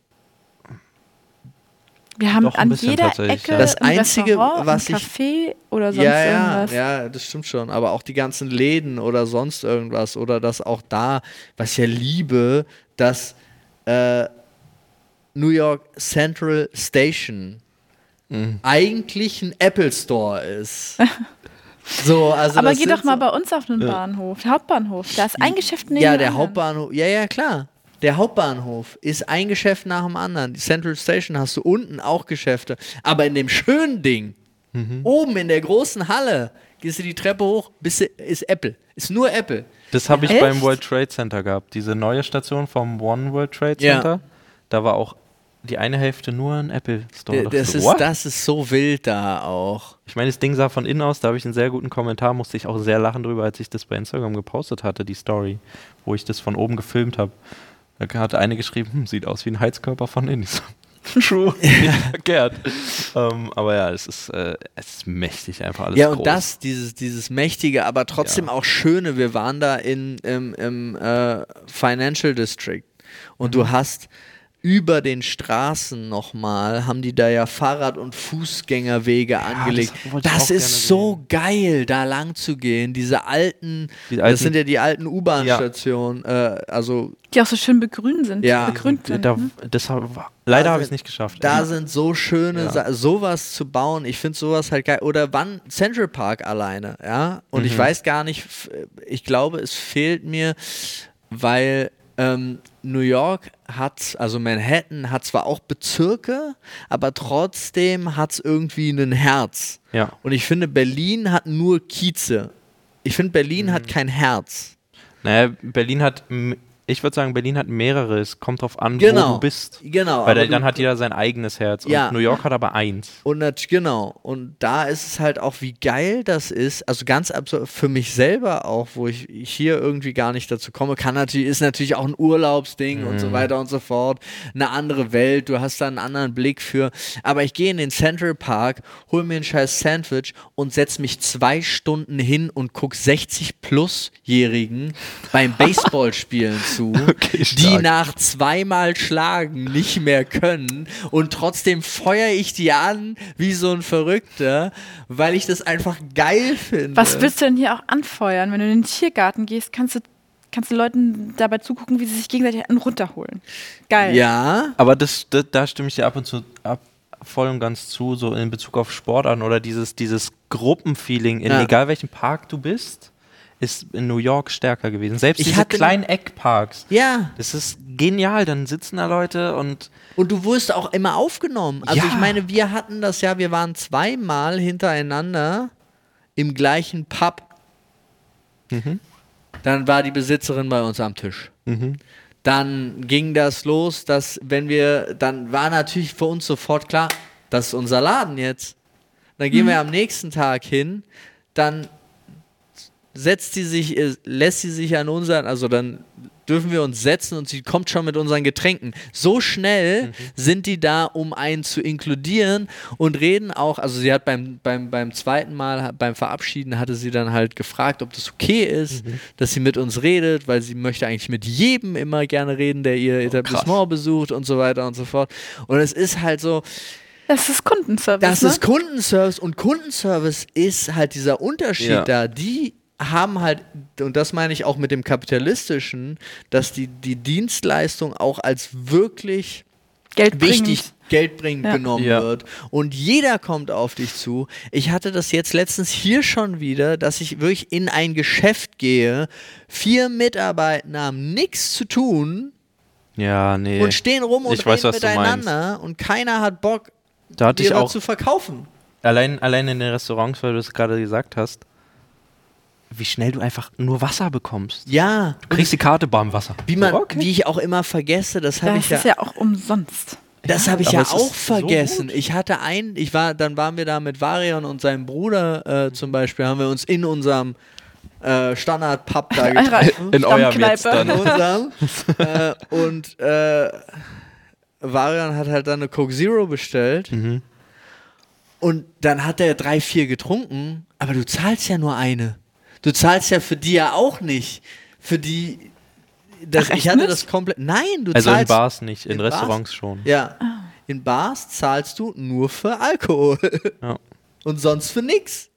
Wir haben Doch, an jeder Ecke ja. Das ein Einzige, Restaurant, was ein ich- Café oder sonst Ja, ja, irgendwas. ja, das stimmt schon. Aber auch die ganzen Läden oder sonst irgendwas oder das auch da, was ich ja liebe, dass äh, New York Central Station Mhm. eigentlich ein Apple Store ist. so, also Aber geh doch mal so, bei uns auf den Bahnhof, der Hauptbahnhof. Da ist ein Geschäft neben Ja, der anderen. Hauptbahnhof. Ja, ja, klar. Der Hauptbahnhof ist ein Geschäft nach dem anderen. Die Central Station hast du unten auch Geschäfte. Aber in dem schönen Ding, Mhm. oben in der großen Halle, gehst du die Treppe hoch, bist du, ist Apple. Ist nur Apple. Das habe ich Echt? beim World Trade Center gehabt. Diese neue Station vom One World Trade Ja. Center. Da war auch die eine Hälfte nur ein Apple Store. D- Da Das so, ist, what? das ist so wild da auch. Ich meine, das Ding sah von innen aus, da habe ich einen sehr guten Kommentar, musste ich auch sehr lachen drüber, als ich das bei Instagram gepostet hatte, die Story, wo ich das von oben gefilmt habe. Da hat eine geschrieben, hm, sieht aus wie ein Heizkörper von innen. Ich so, True, nicht verkehrt. ähm, aber ja, es ist, äh, es ist mächtig einfach alles ja, groß. und das, dieses, dieses mächtige, aber trotzdem Ja. auch schöne. Wir waren da in, im, im äh, Financial District und Mhm. du hast über den Straßen nochmal haben die da ja Fahrrad- und Fußgängerwege angelegt. das ich Das, ist so geil, da lang zu gehen. Diese alten, Die alten- das sind ja die alten U-Bahn-Stationen. Äh, also Die auch so schön begrünt sind. Ja. begrünt sind. Da, ne? das hab, leider habe ich es sind- nicht geschafft. da sind so schöne, Ja. Sowas zu bauen. Ich finde sowas halt geil. Oder wann Central Park alleine, ja. Und ich Mhm. weiß gar nicht, ich glaube, es fehlt mir, weil ähm, New York hat, also Manhattan hat zwar auch Bezirke, aber trotzdem hat es irgendwie ein Herz. ja. Und ich finde, Berlin hat nur Kieze. Ich finde, Berlin Mhm. hat kein Herz. Naja, Berlin hat, ich würde sagen, Berlin hat mehrere. Es kommt drauf an, wo Genau. du bist. Genau. Weil dann du- hat jeder sein eigenes Herz. Ja. Und New York hat aber eins. Und nat- genau, und da ist es halt auch, wie geil das ist. Also ganz absurd für mich selber auch, wo ich hier irgendwie gar nicht dazu komme. Kann natürlich, ist natürlich auch ein Urlaubsding und so weiter und so fort. Eine andere Welt, du hast da einen anderen Blick für. Aber ich gehe in den Central Park, hol mir ein scheiß Sandwich und setz mich zwei Stunden hin und guck 60 plus-Jährigen beim Baseballspielen zu, Okay, die nach zweimal Schlagen nicht mehr können und trotzdem feuere ich die an wie so ein Verrückter, weil ich das einfach geil finde. Was willst du denn hier auch anfeuern? Wenn du in den Tiergarten gehst, kannst du, kannst du Leuten dabei zugucken, wie sie sich gegenseitig einen runterholen. Geil. Ja, Aber das, da, da stimme ich dir ab und zu ab, voll und ganz zu, so in Bezug auf Sport an oder dieses, dieses Gruppenfeeling, in Ja. egal welchem Park du bist, ist in New York stärker gewesen. Selbst Ich diese kleinen Eckparks. ja. Das ist genial. Dann sitzen da Leute und Und du wurdest auch immer aufgenommen. Also Ja. ich meine, wir hatten das ja, wir waren zweimal hintereinander im gleichen Pub. Dann war die Besitzerin bei uns am Tisch. Dann ging das los, dass wenn wir, dann war natürlich für uns sofort klar, das ist unser Laden jetzt. Dann gehen wir am nächsten Tag hin, dann setzt sie sich, äh, lässt sie sich an unseren, also dann dürfen wir uns setzen und sie kommt schon mit unseren Getränken. So schnell sind die da, um einen zu inkludieren und reden auch, also sie hat beim, beim, beim zweiten Mal, beim Verabschieden, hatte sie dann halt gefragt, ob das okay ist, dass sie mit uns redet, weil sie möchte eigentlich mit jedem immer gerne reden, der ihr Etablissement besucht und so weiter und so fort. Und es ist halt so, Das ist Kundenservice. das ne? ist Kundenservice und Kundenservice ist halt dieser Unterschied Ja. da. Die haben halt, und das meine ich auch mit dem kapitalistischen, dass die, die Dienstleistung auch als wirklich Geldbringend. wichtig geldbringend Ja. genommen Ja. wird. Und jeder kommt auf dich zu. Ich hatte das jetzt letztens hier schon wieder, dass ich wirklich in ein Geschäft gehe, vier Mitarbeiter haben nichts zu tun ja, nee. und stehen rum und Ich weiß, reden meinst. miteinander und keiner hat Bock, da hatte dir ich auch zu verkaufen. allein, allein in den Restaurants, weil du es gerade gesagt hast, wie schnell du einfach nur Wasser bekommst. Ja, Du kriegst die Karte, bam, Wasser. Wie, man, So, okay. wie ich auch immer vergesse, das habe Das ich ja, ist ja auch umsonst. das Ja, habe ich aber ja auch so vergessen. gut. ich hatte ein, ich war, dann waren wir da mit Varian und seinem Bruder äh, zum Beispiel, haben wir uns in unserem äh, Standard-Pub da getroffen. In eurem jetzt dann. unserem. äh, und äh, Varian hat halt dann eine Coke Zero bestellt. Mhm. Und dann hat er drei, vier getrunken, aber du zahlst ja nur eine. Du zahlst ja für die ja auch nicht. Für die. Das, Ach, ich hatte nicht? das komplett. Nein, du Also in zahlst. Bars nicht, in, in Bars? Restaurants schon. Ja. In Bars zahlst du nur für Alkohol. Ja. Und sonst für nix.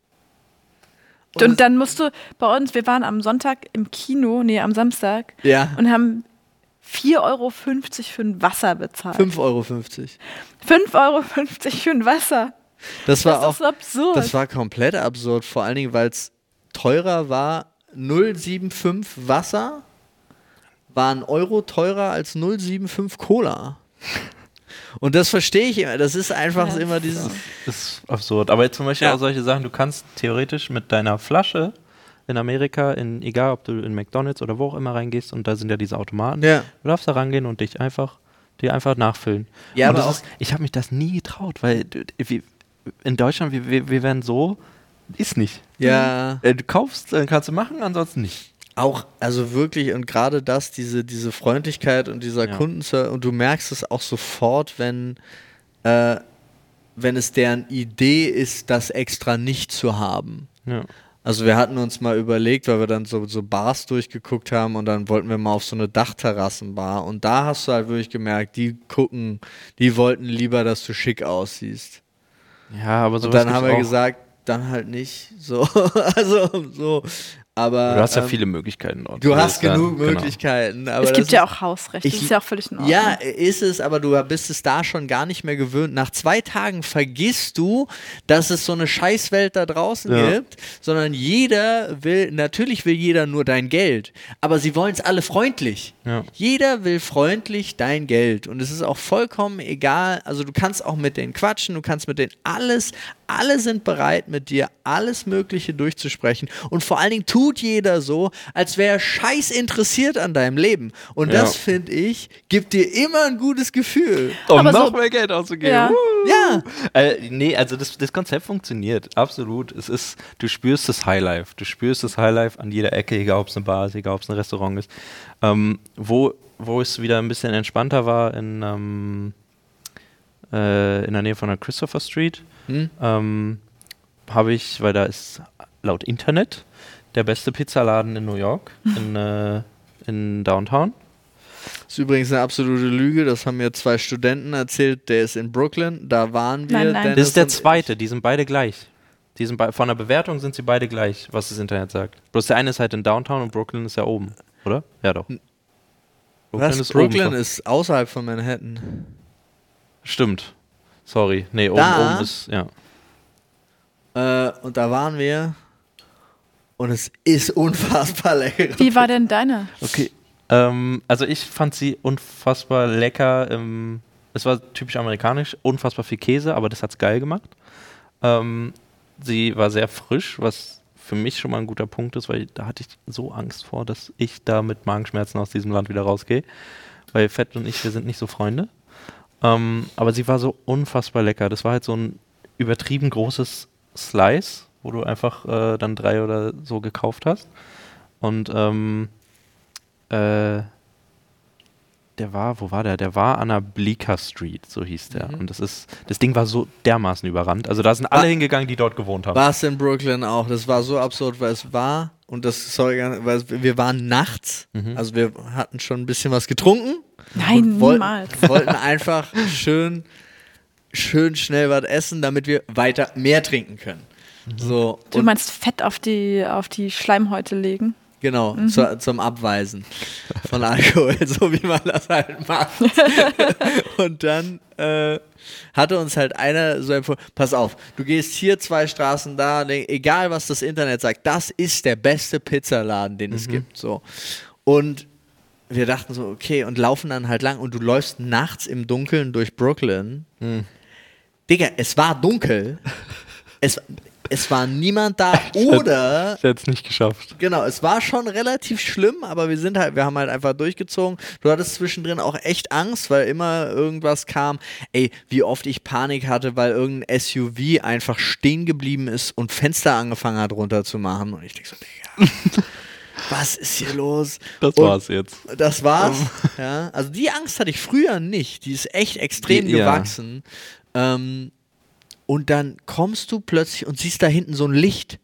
Und, es- dann musst du bei uns, wir waren am Sonntag im Kino, nee, am Samstag, Ja. und haben 4,50 Euro für ein Wasser bezahlt. 5,50 Euro. 5,50 Euro für ein Wasser. Das war Das auch. ist so absurd. Das war komplett absurd, vor allen Dingen, weil es teurer war. 0,75 Wasser war ein Euro teurer als 0,75 Cola. Und das verstehe ich immer. Das ist einfach Ja, immer dieses. Das ist absurd. Aber jetzt zum Beispiel Ja. auch solche Sachen, du kannst theoretisch mit deiner Flasche in Amerika, in, egal ob du in McDonalds oder wo auch immer reingehst, und da sind ja diese Automaten, Ja. du darfst da rangehen und dich einfach, dir einfach nachfüllen. Ja, und aber das ist, ich habe mich das nie getraut, weil wir, in Deutschland, wir, wir, wir werden so, ist nicht. Ja. Äh, Du kaufst, dann kannst du machen, ansonsten nicht. Auch, also wirklich, und gerade das, diese, diese Freundlichkeit und dieser Ja. Kundenservice, und du merkst es auch sofort, wenn, äh, wenn es deren Idee ist, das extra nicht zu haben. Ja. Also wir hatten uns mal überlegt, weil wir dann so, so Bars durchgeguckt haben und dann wollten wir mal auf so eine Dachterrassenbar und da hast du halt wirklich gemerkt, die gucken, die wollten lieber, dass du schick aussiehst. Ja, aber Und sowas dann haben wir gesagt, dann halt nicht so. also so. Aber Du hast ja ähm, viele Möglichkeiten dort. Du Das hast genug genau. Möglichkeiten. Aber es gibt ja auch Hausrecht. Ich- das ist ja auch völlig in Ordnung. Ja, ist es, aber du bist es da schon gar nicht mehr gewöhnt. Nach zwei Tagen vergisst du, dass es so eine Scheißwelt da draußen Ja. gibt, sondern jeder will, natürlich will jeder nur dein Geld, aber sie wollen es alle freundlich. Ja. Jeder will freundlich dein Geld und es ist auch vollkommen egal, also du kannst auch mit denen quatschen, du kannst mit denen alles, alle sind bereit mit dir alles Mögliche durchzusprechen und vor allen Dingen tut jeder so, als wäre er scheiß interessiert an deinem Leben und Ja. das finde ich, gibt dir immer ein gutes Gefühl. Um Aber noch so- mehr Geld auszugeben. Ja. Ja, Äh, nee, also das, das Konzept funktioniert, absolut. Es ist, du spürst das Highlife. Du spürst das Highlife an jeder Ecke, egal ob es eine Bar ist, egal ob es ein Restaurant ist. Ähm, wo, wo es wieder ein bisschen entspannter war, in, ähm, äh, in der Nähe von der Christopher Street, Hm? ähm, habe ich, weil da ist laut Internet der beste Pizzaladen in New York, in, äh, in Downtown. ist übrigens eine absolute Lüge, das haben mir zwei Studenten erzählt, der ist in Brooklyn, da waren wir. Nein, nein. Das ist der zweite, die sind beide gleich. Die sind bei, von der Bewertung sind sie beide gleich, was das Internet sagt. Bloß der eine ist halt in Downtown und Brooklyn ist ja oben, oder? Ja doch. Was? ist Brooklyn oben. ist außerhalb von Manhattan. Stimmt. Sorry. Nee, oben, Da? oben ist, ja. Äh, und da waren wir. Und es ist unfassbar lecker. Wie war denn deine? Okay. Ähm, also ich fand sie unfassbar lecker. Ähm, es war typisch amerikanisch, unfassbar viel Käse, aber das hat's geil gemacht. Ähm, sie war sehr frisch, was für mich schon mal ein guter Punkt ist, weil da hatte ich so Angst vor, dass ich da mit Magenschmerzen aus diesem Land wieder rausgehe. Weil Fett und ich, wir sind nicht so Freunde. Ähm, aber sie war so unfassbar lecker. Das war halt so ein übertrieben großes Slice, wo du einfach äh, dann drei oder so gekauft hast. Und ähm, äh, der war, wo war der? Der war an der Bleecker Street, so hieß der. Und das ist, das Ding war so dermaßen überrannt. Also da sind alle War- hingegangen, die dort gewohnt haben. War es in Brooklyn auch. Das war so absurd, weil es war, und das sorry, weil es- wir waren nachts, Mhm. also wir hatten schon ein bisschen was getrunken. Nein, wollten, niemals. wollten einfach schön, schön schnell was essen, damit wir weiter mehr trinken können. So, Du meinst Fett auf die, auf die Schleimhäute legen? Genau, zu, zum Abweisen von Alkohol, so wie man das halt macht. und dann äh, hatte uns halt einer so empfohlen, pass auf, du gehst hier zwei Straßen da, ne, egal was das Internet sagt, das ist der beste Pizzaladen, den es gibt. So. Und wir dachten so, okay, und laufen dann halt lang und du läufst nachts im Dunkeln durch Brooklyn. Digga, es war dunkel. es, es war niemand da oder Ich hätte es nicht geschafft. Genau, es war schon relativ schlimm, aber wir sind halt, wir haben halt einfach durchgezogen. Du hattest zwischendrin auch echt Angst, weil immer irgendwas kam. Ey, wie oft ich Panik hatte, weil irgendein SUV einfach stehen geblieben ist und Fenster angefangen hat runterzumachen. Und ich denke so, Digga, was ist hier los? Das Und war's jetzt. Das war's. ja. Also die Angst hatte ich früher nicht. Die ist echt extrem Die- ja. gewachsen. Ähm, und dann kommst du plötzlich und siehst da hinten so ein Licht.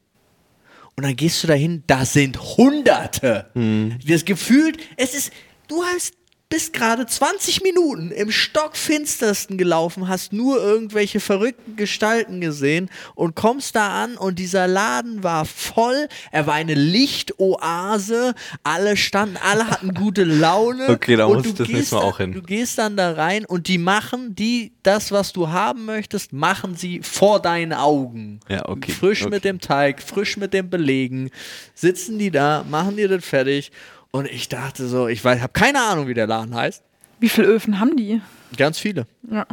Und dann gehst du dahin, da sind Hunderte. Hm. Das gefühlt, es ist, du hast bist gerade 20 Minuten im Stockfinstersten gelaufen, hast nur irgendwelche verrückten Gestalten gesehen und kommst da an und dieser Laden war voll. Er war eine Lichtoase. Alle standen, alle hatten gute Laune. Okay, da muss du ich das nächste Mal auch hin. Du gehst dann da rein und die machen, die das, was du haben möchtest, machen sie vor deinen Augen. Ja, okay, Frisch okay. mit dem Teig, frisch mit dem Belegen, sitzen die da, machen dir das fertig. Und ich dachte so, ich weiß, habe keine Ahnung, wie der Laden heißt. Wie viele Öfen haben die? Ganz viele. Ja.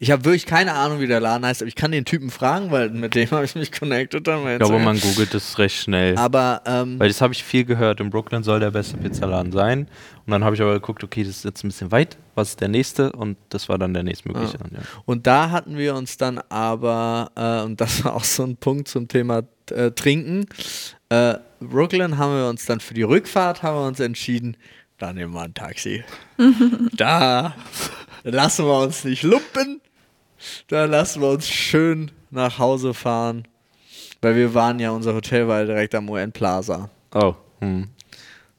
Ich habe wirklich keine Ahnung, wie der Laden heißt, aber ich kann den Typen fragen, weil mit dem habe ich mich connected. Dann Ich glaube, man googelt das recht schnell. aber ähm, Weil das habe ich viel gehört. In Brooklyn soll der beste Pizzaladen sein. Und dann habe ich aber geguckt, okay, das ist jetzt ein bisschen weit. Was ist der nächste? Und das war dann der nächstmögliche. Ja. Und da hatten wir uns dann aber, äh, und das war auch so ein Punkt zum Thema äh, Trinken, äh, Brooklyn haben wir uns dann für die Rückfahrt haben wir uns entschieden, da nehmen wir ein Taxi. da lassen wir uns nicht lumpen, da lassen wir uns schön nach Hause fahren. Weil wir waren ja, unser Hotel war direkt am UN Plaza. Oh. Hm.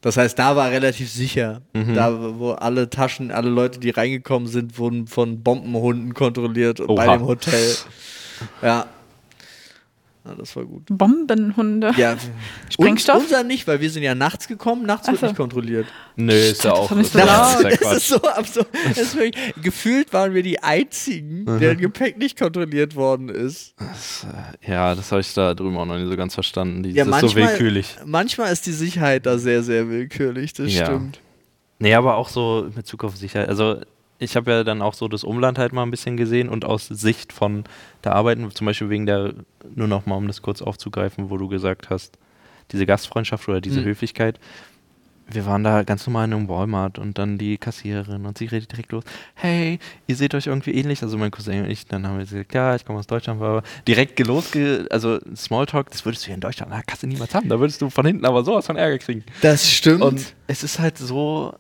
Das heißt, da war relativ sicher. Mhm. Da, wo alle Taschen, alle Leute, die reingekommen sind, wurden von Bombenhunden kontrolliert und bei Oha. dem Hotel. Ja. Ja. Das war gut. Bombenhunde. Ja. Sprengstoff? Uns, unser nicht, weil wir sind ja nachts gekommen, nachts wird so. nicht kontrolliert. Nö, ist ja Das auch. so das laut. ist Quatsch. ist so absurd. Ist wirklich, gefühlt waren wir die einzigen, deren Gepäck nicht kontrolliert worden ist. Ja, das habe ich da drüben auch noch nicht so ganz verstanden. Die, Ja, das ist so manchmal- willkürlich. Manchmal ist die Sicherheit da sehr, sehr willkürlich, das Ja. stimmt. Nee, aber auch so in Bezug auf Sicherheit. Also ich habe ja dann auch so das Umland halt mal ein bisschen gesehen und aus Sicht von der Arbeit, zum Beispiel wegen der, nur noch mal um das kurz aufzugreifen, wo du gesagt hast, diese Gastfreundschaft oder diese Mhm. Höflichkeit. Wir waren da ganz normal in einem Walmart und dann die Kassiererin und sie redet direkt los. Hey, ihr seht euch irgendwie ähnlich. Also mein Cousin und ich, dann haben wir gesagt, ja, ich komme aus Deutschland, aber direkt losge, also Smalltalk, das würdest du hier in Deutschland, na, kannst du niemals haben. Da würdest du von hinten aber sowas von Ärger kriegen. Das stimmt. Und es ist halt so,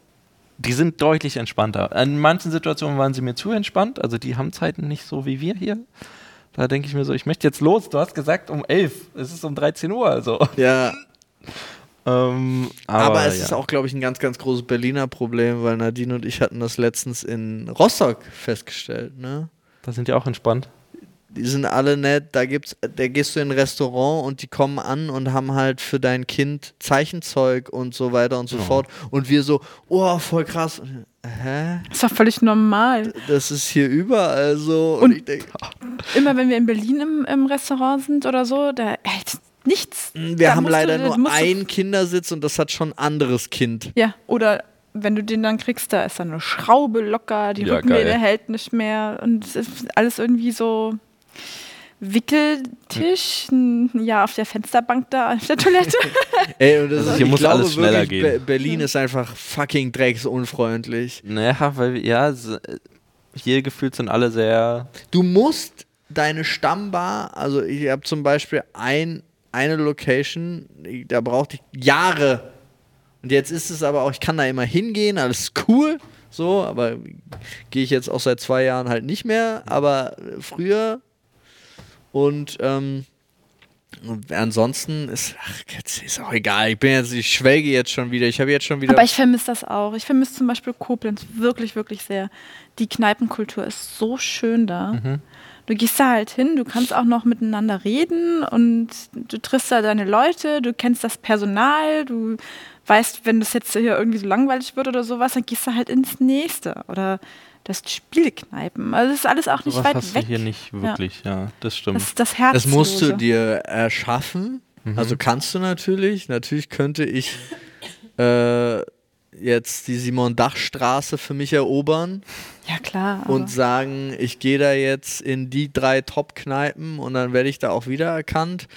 die sind deutlich entspannter. In manchen Situationen waren sie mir zu entspannt, also die haben Zeiten nicht so wie wir hier. Da denke ich mir so, ich möchte jetzt los. Du hast gesagt um 11, es ist um 13 Uhr, also. ja, Ähm, aber, aber, es ja. ist auch, glaube ich, ein ganz, ganz großes Berliner Problem, weil Nadine und ich hatten das letztens in Rostock festgestellt. Ne? Da sind die auch entspannt. Die sind alle nett, da gibt's, da gehst du in ein Restaurant und die kommen an und haben halt für dein Kind Zeichenzeug und so weiter und so Oh. fort. Und wir so, oh, voll krass. Hä? Ist doch völlig normal. Das ist hier überall so. Und, Und- ich denke, Immer wenn wir in Berlin im, im Restaurant sind oder so, da hält nichts. wir Da haben leider du, nur einen Kindersitz und das hat schon ein anderes Kind. Ja, oder wenn du den dann kriegst, da ist dann eine Schraube locker, die Ja, Rückenlehne hält nicht mehr und es ist alles irgendwie so Wickeltisch, ja, auf der Fensterbank da auf der Toilette. Ey, und das Also ist, hier muss glaube alles schneller wirklich, gehen. Be Berlin ist einfach fucking drecksunfreundlich. Naja, weil, ja, hier gefühlt sind alle sehr. Du musst deine Stammbar, also ich habe zum Beispiel ein, eine Location, da brauchte ich Jahre. Und jetzt ist es aber auch, ich kann da immer hingehen, alles cool, so, aber gehe ich jetzt auch seit zwei Jahren halt nicht mehr, aber früher und ähm, ansonsten ist, ach, jetzt ist auch egal. Ich bin jetzt, ich schwelge jetzt schon wieder. Ich habe jetzt schon wieder. Aber ich vermisse das auch. Ich vermisse zum Beispiel Koblenz wirklich, wirklich sehr. Die Kneipenkultur ist so schön da. Mhm. Du gehst da halt hin, du kannst auch noch miteinander reden und du triffst da deine Leute, du kennst das Personal, du weißt, wenn das jetzt hier irgendwie so langweilig wird oder sowas, dann gehst du halt ins nächste. Oder das Spielekneipen. Also das ist alles auch nicht Sowas weit hast weg. du hier nicht wirklich, ja, das stimmt. Das ist das Herz. Das musst du dir erschaffen. Mhm. Also kannst du natürlich. Natürlich könnte ich äh, jetzt die Simon-Dach-Straße für mich erobern Ja, klar. aber- und sagen, ich gehe da jetzt in die drei Top-Kneipen und dann werde ich da auch wiedererkannt.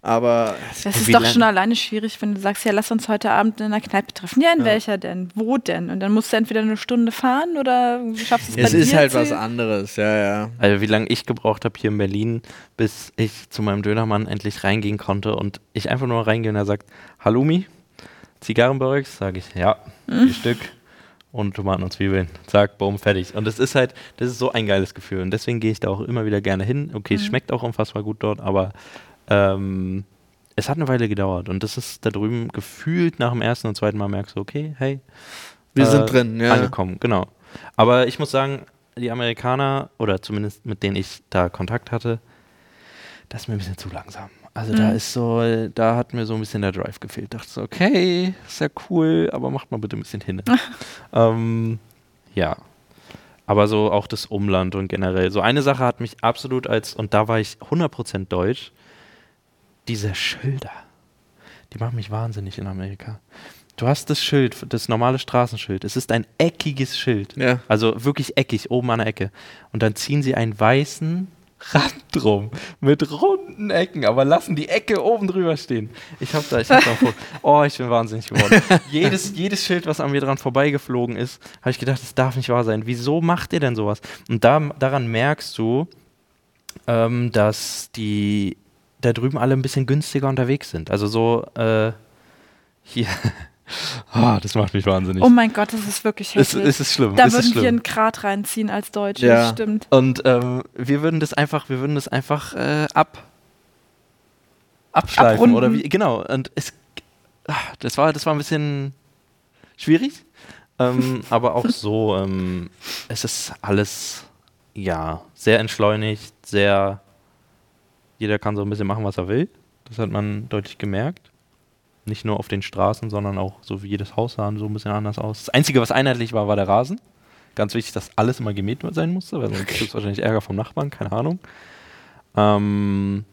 Aber Das ist doch schon alleine schwierig, wenn du sagst, ja, lass uns heute Abend in einer Kneipe treffen. Ja, in Ja. welcher denn? Wo denn? Und dann musst du entweder eine Stunde fahren oder schaffst du es bei es ist dir halt was anderes, ja, ja. Also wie lange ich gebraucht habe hier in Berlin, bis ich zu meinem Dönermann endlich reingehen konnte und ich einfach nur reingehe und er sagt, Halloumi, Zigarrenburgs, sage ich, ja, vier Stück und Tomaten und Zwiebeln. Zack, boom, fertig. Und das ist halt, das ist so ein geiles Gefühl und deswegen gehe ich da auch immer wieder gerne hin. Okay, es schmeckt auch unfassbar gut dort, aber ähm, es hat eine Weile gedauert und das ist da drüben gefühlt nach dem ersten und zweiten Mal merkst du, okay, hey, Wir äh, sind drin, ja. Angekommen, genau. Aber ich muss sagen, die Amerikaner, oder zumindest mit denen ich da Kontakt hatte, das ist mir ein bisschen zu langsam. Also da Mhm. ist so, da hat mir so ein bisschen der Drive gefehlt. Dachte so, okay, ist ja cool, aber macht mal bitte ein bisschen hin. ähm, ja. Aber so auch das Umland und generell. So eine Sache hat mich absolut als, und da war ich 100% deutsch, diese Schilder. Die machen mich wahnsinnig in Amerika. Du hast das Schild, das normale Straßenschild. Es ist ein eckiges Schild. Ja. Also wirklich eckig, oben an der Ecke. Und dann ziehen sie einen weißen Rand drum mit runden Ecken, aber lassen die Ecke oben drüber stehen. Ich hab da, ich hab da vor, oh, ich bin wahnsinnig geworden. jedes, jedes Schild, was an mir dran vorbeigeflogen ist, habe ich gedacht, das darf nicht wahr sein. Wieso macht ihr denn sowas? Und da, daran merkst du, ähm, dass die da drüben alle ein bisschen günstiger unterwegs sind. Also so, äh, hier. Ah, das macht mich wahnsinnig. Oh mein Gott, das ist wirklich es, hässlich. es ist schlimm. da es würden wir einen Grat reinziehen als Deutsche, Ja. das stimmt. Und ähm, wir würden das einfach, wir würden das einfach äh, ab abschleifen Abrunden. oder wie, genau. Und es, ah, das war, das war ein bisschen schwierig, ähm, aber auch so, ähm, es ist alles, ja, sehr entschleunigt, sehr, jeder kann so ein bisschen machen, was er will. Das hat man deutlich gemerkt. Nicht nur auf den Straßen, sondern auch so wie jedes Haus sah so ein bisschen anders aus. Das Einzige, was einheitlich war, war der Rasen. Ganz wichtig, dass alles immer gemäht sein musste, weil sonst gibt es wahrscheinlich Ärger vom Nachbarn, keine Ahnung. Ähm,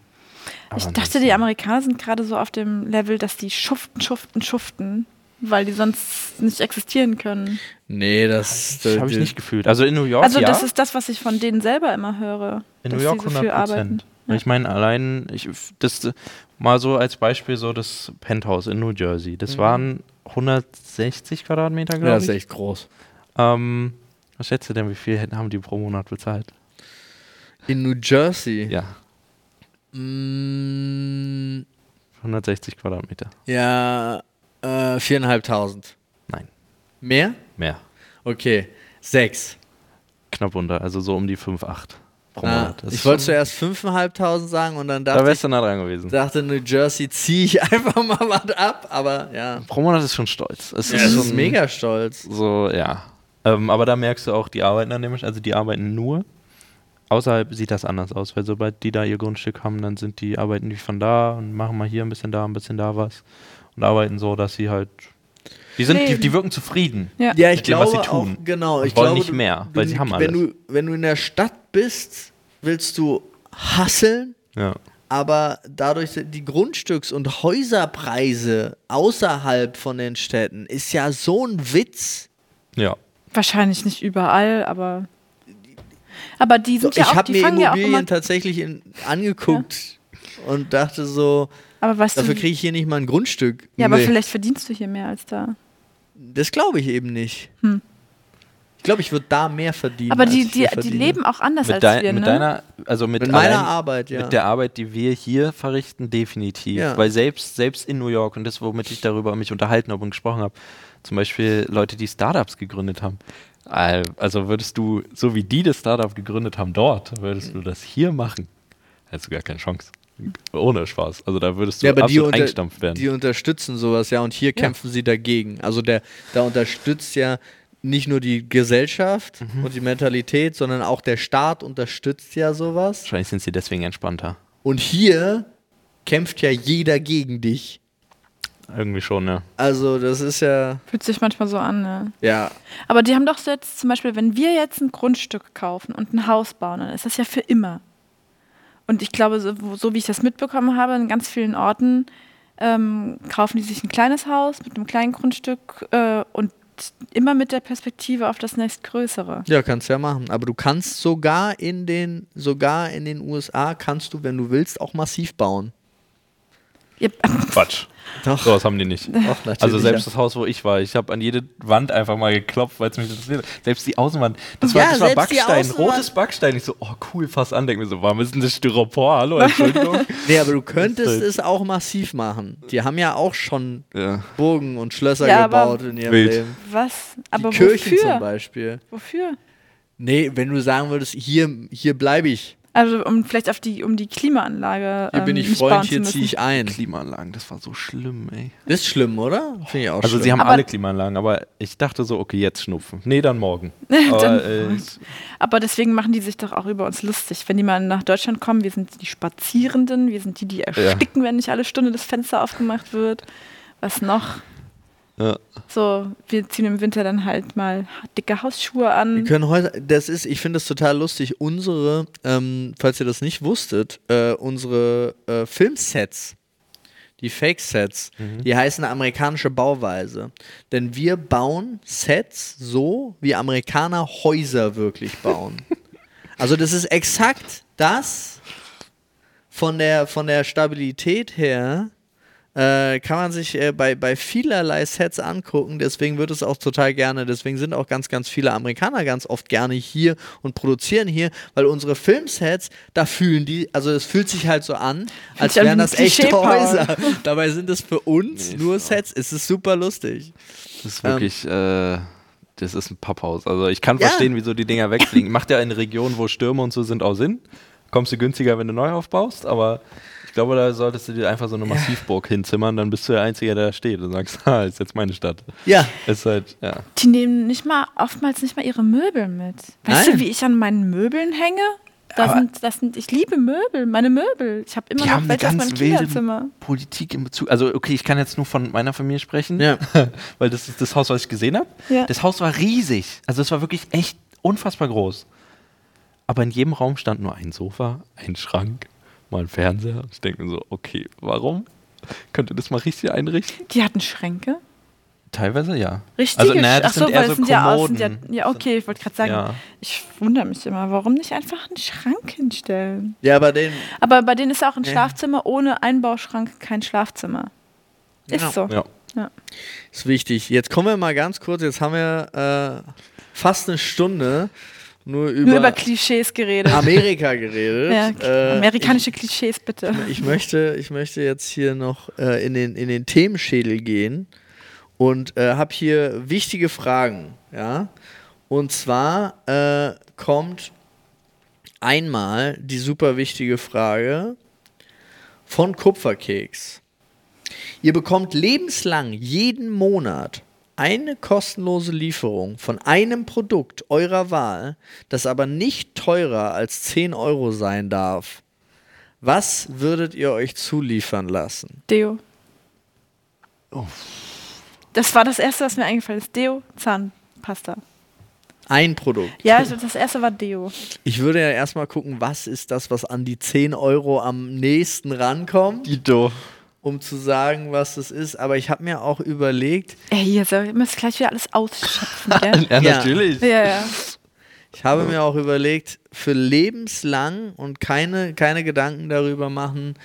Ich dachte, die Amerikaner sind gerade so auf dem Level, dass die schuften, schuften, schuften, weil die sonst nicht existieren können. Nee, das, Das habe ich nicht gefühlt. Also in New York, Also ja. das ist das, was ich von denen selber immer höre. in dass New York sie so viel 100 arbeiten. Prozent. Ich meine, allein, ich, das mal so als Beispiel, so das Penthouse in New Jersey. Das waren 160 Quadratmeter, Ja, glaube das ist ich. echt groß. Ähm, was schätzt du denn, wie viel haben die pro Monat bezahlt? In New Jersey. Ja, Mm, 160 Quadratmeter. ja, äh, viereinhalbtausend. Nein, Mehr? mehr. Okay, sechs. Knapp unter, also so um die 5, 8 pro Monat. Das ich wollte zuerst fünfeinhalbtausend sagen und dann Da dachte wärst ich, du nah dran gewesen. dachte New Jersey ziehe ich einfach mal was ab, aber ja. Pro Monat ist schon stolz. Es Ja, ist schon ist mega stolz. So, ja. Ähm, aber da merkst du auch, die arbeiten dann nämlich, also die arbeiten nur. Außerhalb sieht das anders aus, weil sobald die da ihr Grundstück haben, dann sind die, arbeiten die von da und machen mal hier ein bisschen da, ein bisschen da was. Und arbeiten so, dass sie halt. Die sind, die, die wirken zufrieden. Ja. Ja, ich Mit dem, glaube was sie auch, tun. genau. Und ich wollen glaube, nicht mehr, du, weil sie haben wenn alles. Du, wenn du in der Stadt bist, willst du hasseln, Ja. aber dadurch sind die Grundstücks- und Häuserpreise außerhalb von den Städten ist ja so ein Witz. Ja. Wahrscheinlich nicht überall, aber. Aber die sind ja ich auch, habe die mir fangen ja auch Immobilien immer. tatsächlich in, angeguckt und dachte so, Aber weißt dafür kriege ich hier nicht mal ein Grundstück. ja, aber Nee. vielleicht verdienst du hier mehr als da. Das glaube ich eben nicht. Hm. Ich glaube, ich würde da mehr verdienen. Aber die, die, die leben auch anders Mit, als wir, mit ne? deiner, also mit, Mit meiner allein- Arbeit, ja. Mit der Arbeit, die wir hier verrichten, definitiv. Ja. Weil selbst, selbst in New York und das, womit ich darüber mich unterhalten habe und gesprochen habe, zum Beispiel Leute, die Startups gegründet haben. Also würdest du, so wie die das Startup gegründet haben dort, würdest du das hier machen, hättest du gar keine Chance. Ohne Spaß. Also da würdest du ja, aber die, absolut unter, eingestampft werden. die unterstützen sowas, ja, und hier kämpfen sie dagegen. Also der, da unterstützt ja nicht nur die Gesellschaft Mhm. und die Mentalität, sondern auch der Staat unterstützt ja sowas. Wahrscheinlich sind sie deswegen entspannter. Und hier kämpft ja jeder gegen dich. Irgendwie schon, ne? Also das ist ja, Fühlt sich manchmal so an, ne? ja, Aber die haben doch so jetzt zum Beispiel, wenn wir jetzt ein Grundstück kaufen und ein Haus bauen, dann ist das ja für immer. Und ich glaube, so, so wie ich das mitbekommen habe, in ganz vielen Orten ähm, kaufen die sich ein kleines Haus mit einem kleinen Grundstück äh, und immer mit der Perspektive auf das nächstgrößere. ja, kannst ja machen. Aber du kannst sogar in den, sogar in den USA kannst du, wenn du willst, auch massiv bauen. Quatsch. Doch. Sowas haben die nicht. Doch. Also selbst das Haus, wo ich war, ich habe an jede Wand einfach mal geklopft, weil es mich interessiert. hat. Selbst die Außenwand, das war, Ja, das war die Backstein, rotes Backstein. Ich so, oh cool, fast an. Denk mir so, warum ist denn das Styropor? Hallo, Entschuldigung. Nee, aber du könntest halt- es auch massiv machen. Die haben ja auch schon ja. Burgen und Schlösser Ja, gebaut in ihrem Wild. Leben. was? Die Aber Kirchen zum wofür? Beispiel. Wofür? Nee, wenn du sagen würdest, hier, hier bleibe ich, Also um vielleicht auf die, um die Klimaanlage. hier bin ähm, ich nicht Freund, hier müssen. ziehe ich ein. Klimaanlagen, das war so schlimm, ey. Das ist schlimm, oder? Finde ich auch Also schlimm. sie haben Aber- alle Klimaanlagen, aber ich dachte so, okay, jetzt schnupfen. Nee, dann morgen. Aber, Dann äh, morgen. Aber deswegen machen die sich doch auch über uns lustig. Wenn die mal nach Deutschland kommen, wir sind die Spazierenden, wir sind die, die ersticken, wenn nicht alle Stunde das Fenster aufgemacht wird. Was noch? Ja. So, wir ziehen im Winter dann halt mal dicke Hausschuhe Wir an. können heute, das ist, ich finde das total lustig, unsere, ähm, falls ihr das nicht wusstet, äh, unsere äh, Filmsets, die Fake-Sets, die heißen amerikanische Bauweise. Denn wir bauen Sets so, wie Amerikaner Häuser wirklich bauen. also das ist exakt das von der, von der Stabilität her, äh, kann man sich äh, bei, bei vielerlei Sets angucken. Deswegen wird es auch total gerne, deswegen sind auch ganz, ganz viele Amerikaner ganz oft gerne hier und produzieren hier, weil unsere Filmsets, da fühlen die, also es fühlt sich halt so an, als wären das echte. Häuser. Dabei sind es für uns Nee, nur so. Sets. Es ist super lustig. Das ist wirklich, äh, das ist ein Papphaus. Also ich kann Ja. verstehen, wieso die Dinger wegfliegen. Macht ja in Regionen, wo Stürme und so sind, auch Sinn. Kommst du günstiger, wenn du neu aufbaust, aber glaube, da solltest du dir einfach so eine Massivburg hinzimmern, dann bist du der Einzige, der da steht und sagst, ah, ist jetzt meine Stadt. Ja. Ist halt, ja. Die nehmen nicht mal, oftmals nicht mal ihre Möbel mit. Weißt Nein. du, wie ich an meinen Möbeln hänge? Das sind, das sind, ich liebe Möbel, meine Möbel. Ich habe immer Die noch haben eine welche aus ganz meinem wilde Kinderzimmer. Politik im Bezug. Also, okay, ich kann jetzt nur von meiner Familie sprechen, Ja. weil das ist das Haus, was ich gesehen habe. Ja. Das Haus war riesig. Also, es war wirklich echt unfassbar groß. Aber in jedem Raum stand nur ein Sofa, ein Schrank, mal ein Fernseher. Ich denke mir so, okay, warum? Könnt ihr das mal richtig einrichten? Die hatten Schränke. Teilweise ja. Richtige Also, naja, das Ach so, sind eher weil so es sind ja, aus, sind ja, Kommoden. ja, okay, ich wollte gerade sagen, Ja. ich wundere mich immer, warum nicht einfach einen Schrank hinstellen? Ja, aber den. Aber bei denen ist ja auch ein Ja. Schlafzimmer ohne Einbauschrank kein Schlafzimmer. Ist Ja. so. Ja. Ist wichtig. Jetzt kommen wir mal ganz kurz. Jetzt haben wir äh, fast eine Stunde nur über, Nur über Klischees geredet. Amerika geredet. Ja, Äh, amerikanische Klischees, bitte. ich, ich, möchte, ich möchte jetzt hier noch äh, in, den, in den Themenschädel gehen und äh, habe hier wichtige Fragen. Ja? Und zwar äh, kommt einmal die super wichtige Frage von Kupferkeks. Ihr bekommt lebenslang jeden Monat eine kostenlose Lieferung von einem Produkt eurer Wahl, das aber nicht teurer als 10 Euro sein darf. Was würdet ihr euch zuliefern lassen? Deo. Oh. Das war das erste, was mir eingefallen ist. Deo, Zahnpasta. Ein Produkt. Ja, also das erste war Deo. Ich würde ja erstmal gucken, was ist das, was an die 10 Euro am nächsten rankommt, Dito. Um zu sagen, was es ist. Aber ich habe mir auch überlegt, Ey, hier, so, ihr müsst gleich wieder alles ausschöpfen, gell? Ja. natürlich. ja, ja. ich habe mir auch überlegt, für lebenslang und keine, keine Gedanken darüber machen,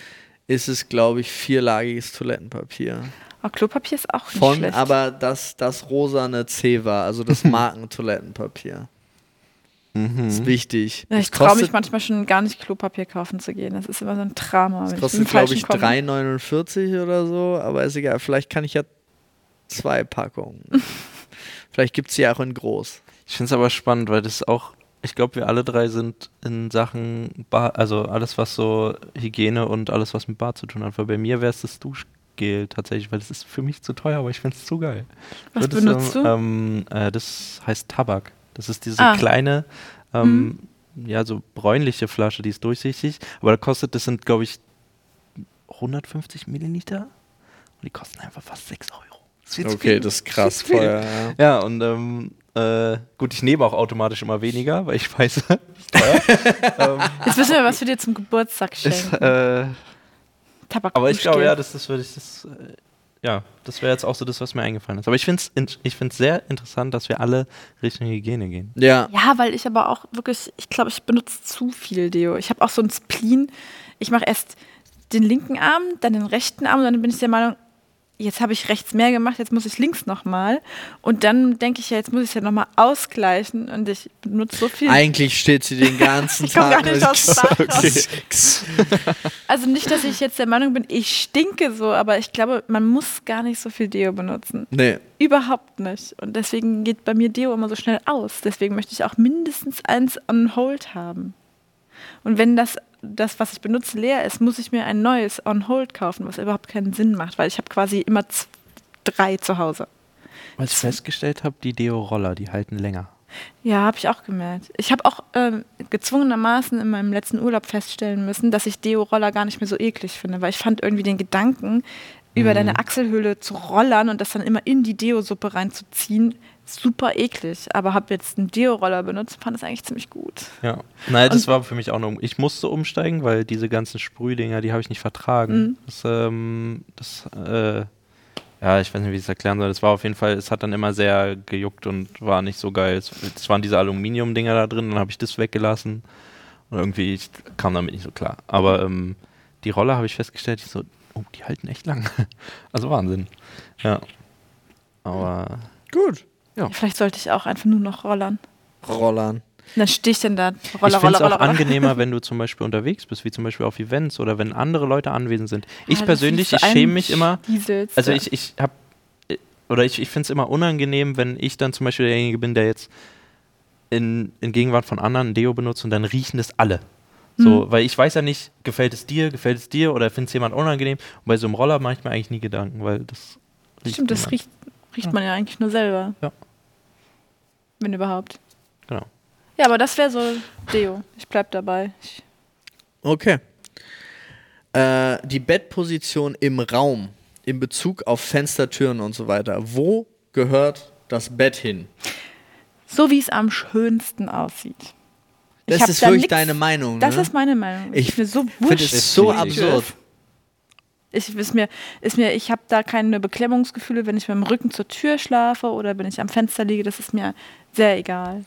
ist es, glaube ich, vierlagiges Toilettenpapier. Oh, Klopapier ist auch nicht Von schlecht. aber das, das rosane C war, also das Markentoilettenpapier. Mhm. Ist wichtig. ja, ich traue mich manchmal schon gar nicht, Klopapier kaufen zu gehen. Das ist immer so ein Drama. Das kostet, ich glaube ich, Falschen komme. 3,49 oder so, aber ist egal. Vielleicht kann ich ja zwei Packungen. Vielleicht gibt es sie auch in groß. Ich finde es aber spannend, weil das auch, ich glaube, wir alle drei sind in Sachen Bar, also alles, was so Hygiene und alles, was mit Bar zu tun hat. Weil bei mir wäre es das Duschgel tatsächlich, weil das ist für mich zu teuer, aber ich finde es zu geil. Was Würdest benutzt du? Ähm, äh, das heißt Tabak. Das ist diese Ah. Mhm. kleine, ähm, ja, so bräunliche Flasche, die ist durchsichtig, aber da kostet, das sind, glaube ich, 150 Milliliter und die kosten einfach fast 6 Euro. Das ist Okay, viel. das ist krass viel. teuer. Ja. Ja, und ähm, äh, gut, ich nehme auch automatisch immer weniger, weil ich weiß, ist teuer. ähm, Jetzt wissen wir, was wir dir zum Geburtstag ist, schenken. äh, Tabak aber ich glaube, ja, das, das würde ich, das, äh, ja, das wäre jetzt auch so das, was mir eingefallen ist. Aber ich finde es ich find's sehr interessant, dass wir alle Richtung Hygiene gehen. ja. Ja, weil ich aber auch wirklich, ich glaube, ich benutze zu viel Deo. Ich habe auch so einen Spleen. Ich mache erst den linken Arm, dann den rechten Arm und dann bin ich der Meinung, jetzt habe ich rechts mehr gemacht, jetzt muss ich links nochmal. Und dann denke ich ja, jetzt muss ich es ja nochmal ausgleichen und ich benutze so viel. Eigentlich steht sie den ganzen Ich Tag. gar nicht aus okay. Also nicht, dass ich jetzt der Meinung bin, ich stinke so, aber ich glaube, man muss gar nicht so viel Deo benutzen. Nee. Überhaupt nicht. Und deswegen geht bei mir Deo immer so schnell aus. Deswegen möchte ich auch mindestens eins on hold haben. Und wenn das, das, was ich benutze, leer ist, muss ich mir ein neues on hold kaufen, was überhaupt keinen Sinn macht, weil ich habe quasi immer drei zu Hause. Weil ich festgestellt habe, die Deo-Roller, die halten länger. Ja, habe ich auch gemerkt. Ich habe auch ähm, gezwungenermaßen in meinem letzten Urlaub feststellen müssen, dass ich Deo-Roller gar nicht mehr so eklig finde, weil ich fand irgendwie den Gedanken, über deine Achselhöhle zu rollern und das dann immer in die Deo-Suppe reinzuziehen, super eklig. Aber habe jetzt einen Deo-Roller benutzt, fand das eigentlich ziemlich gut. Ja. Nein, das Und- war für mich auch noch. Ich musste umsteigen, weil diese ganzen Sprühdinger, die habe ich nicht vertragen. Mhm. Das, ähm, das, äh, ja, ich weiß nicht, wie ich es erklären soll. Das war auf jeden Fall, es hat dann immer sehr gejuckt und war nicht so geil. Es, es waren diese Aluminium-Dinger da drin, dann habe ich das weggelassen. Und irgendwie, ich kam damit nicht so klar. Aber ähm, die Roller habe ich festgestellt, ich so, oh, die halten echt lang. also Wahnsinn. Ja. Aber Gut. Ja. Vielleicht sollte ich auch einfach nur noch rollern. Rollern. Dann stehe ich dann da, Roller, ich finde es auch Roller. angenehmer, wenn du zum Beispiel unterwegs bist, wie zum Beispiel auf Events oder wenn andere Leute anwesend sind. Ich Ah, das persönlich, ich schäme mich immer. Stieselst, Also ja. ich, ich habe oder ich, ich finde es immer unangenehm, wenn ich dann zum Beispiel derjenige bin, der jetzt in, in Gegenwart von anderen ein Deo benutzt und dann riechen das alle. So, weil ich weiß ja nicht, gefällt es dir, gefällt es dir oder findet es jemand unangenehm. Und bei so einem Roller mache ich mir eigentlich nie Gedanken, weil das riecht Stimmt, das riecht, riecht man ja eigentlich nur selber. Ja. Wenn überhaupt. Genau. Ja, aber das wäre so Deo. Ich bleib dabei. Ich, Okay. Äh, die Bettposition im Raum in Bezug auf Fenster, Türen und so weiter. Wo gehört das Bett hin? so wie es am schönsten aussieht. Ich Das ist wirklich nix- deine Meinung. Das ne? ist meine Meinung. Ich ist mir so finde wurscht. es so Definitiv. absurd. Ich, ist mir, ist mir, ich habe da keine Beklemmungsgefühle, wenn ich mit dem Rücken zur Tür schlafe oder wenn ich am Fenster liege. Das ist mir sehr egal.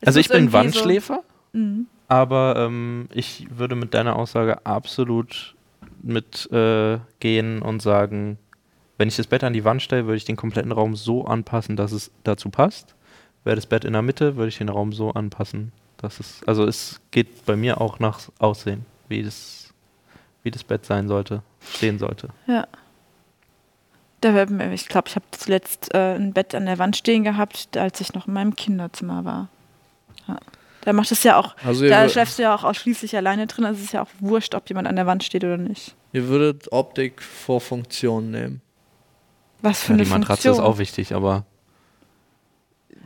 Es Also ich bin Wandschläfer, So, Mhm. aber ähm, ich würde mit deiner Aussage absolut mit äh, und sagen, wenn ich das Bett an die Wand stelle, würde ich den kompletten Raum so anpassen, dass es dazu passt. Wäre das Bett in der Mitte, würde ich den Raum so anpassen, dass es, also es geht bei mir auch nach Aussehen, wie das, wie das Bett sein sollte, stehen sollte. Ja. Ich glaube, ich habe zuletzt äh, ein Bett an der Wand stehen gehabt, als ich noch in meinem Kinderzimmer war. Ja. Da macht es ja auch, Also da schläfst du ja auch ausschließlich alleine drin. Also es ist ja auch wurscht, ob jemand an der Wand steht oder nicht. ihr würdet Optik vor Funktion nehmen. Was für Ja, eine die Matratze Funktion. ist auch wichtig, aber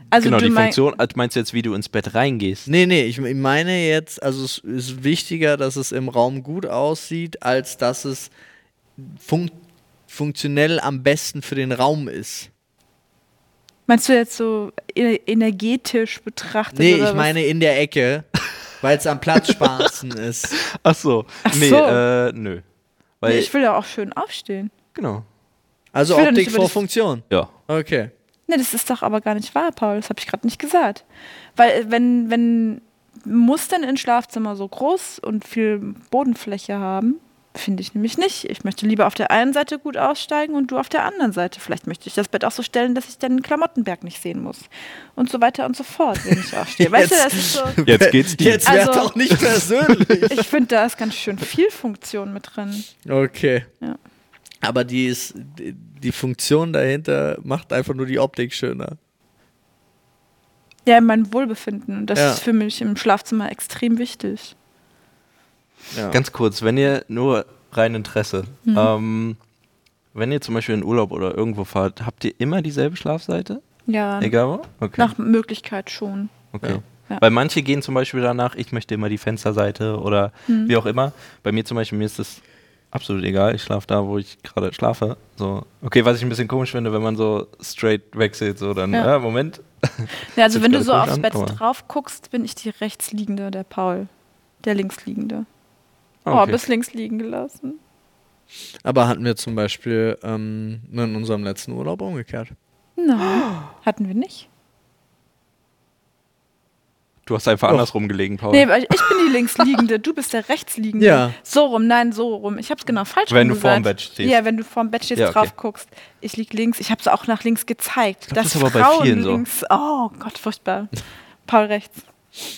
also genau, du die Funktion, also meinst du jetzt, wie du ins Bett reingehst? Nee, nee, ich meine jetzt, also es ist wichtiger, dass es im Raum gut aussieht, als dass es fun funktionell am besten für den Raum ist. Meinst du jetzt so e- energetisch betrachtet? Nee, oder ich was? meine in der Ecke, weil es am Platzsparendsten ist. Ach so, Ach nee, so. äh, nö. Weil, Nee, ich will ja auch schön aufstehen. genau, Also Optik vor Funktion. ja. Okay. Nee, das ist doch aber gar nicht wahr, Paul. Das habe ich gerade nicht gesagt. Weil, äh, wenn, wenn, muss denn ein Schlafzimmer so groß und viel Bodenfläche haben? Finde ich nämlich nicht. Ich möchte lieber auf der einen Seite gut aussteigen und du auf der anderen Seite. Vielleicht möchte ich das Bett auch so stellen, dass ich den Klamottenberg nicht sehen muss. Und so weiter und so fort, wenn ich aufstehe. Weißt du, das ist so. Jetzt geht's dir. Jetzt Also- doch nicht persönlich. Ich finde, da ist ganz schön viel Funktion mit drin. Okay. Ja. Aber die ist, die- Funktion dahinter macht einfach nur die Optik schöner. Ja, mein Wohlbefinden. Und das Ja. ist für mich im Schlafzimmer extrem wichtig. Ja. Ganz kurz, wenn ihr nur rein Interesse, ähm, wenn ihr zum Beispiel in Urlaub oder irgendwo fahrt, habt ihr immer dieselbe Schlafseite? Ja, Egal wo? Okay. nach Möglichkeit schon. okay. Ja. Ja. Weil manche gehen zum Beispiel danach, ich möchte immer die Fensterseite oder Hm. wie auch immer. Bei mir zum Beispiel, mir ist das absolut egal. Ich schlafe da, wo ich gerade schlafe. So. Okay, was ich ein bisschen komisch finde, wenn man so straight wechselt, so dann, Ja. ja. Moment. Ja, also wenn du so aufs Bett an, aber- drauf guckst, bin ich die rechtsliegende, der Paul. Der linksliegende. Oh, Okay. bis links liegen gelassen. Aber hatten wir zum Beispiel ähm, in unserem letzten Urlaub umgekehrt. Nein, hatten wir nicht. Du hast einfach Doch. andersrum gelegen, Paul. Nee, weil ich bin die linksliegende, du bist der rechtsliegende. Ja. So rum, nein, so rum. Ich hab's genau falsch Wenn du vorm. Bett stehst. Ja, wenn du vorm Bett stehst, Ja, okay. drauf guckst. Ich lieg links. Ich hab's auch nach links gezeigt. glaub, dass das ist aber bei Frauen vielen so. links. Oh Gott, furchtbar. Paul rechts.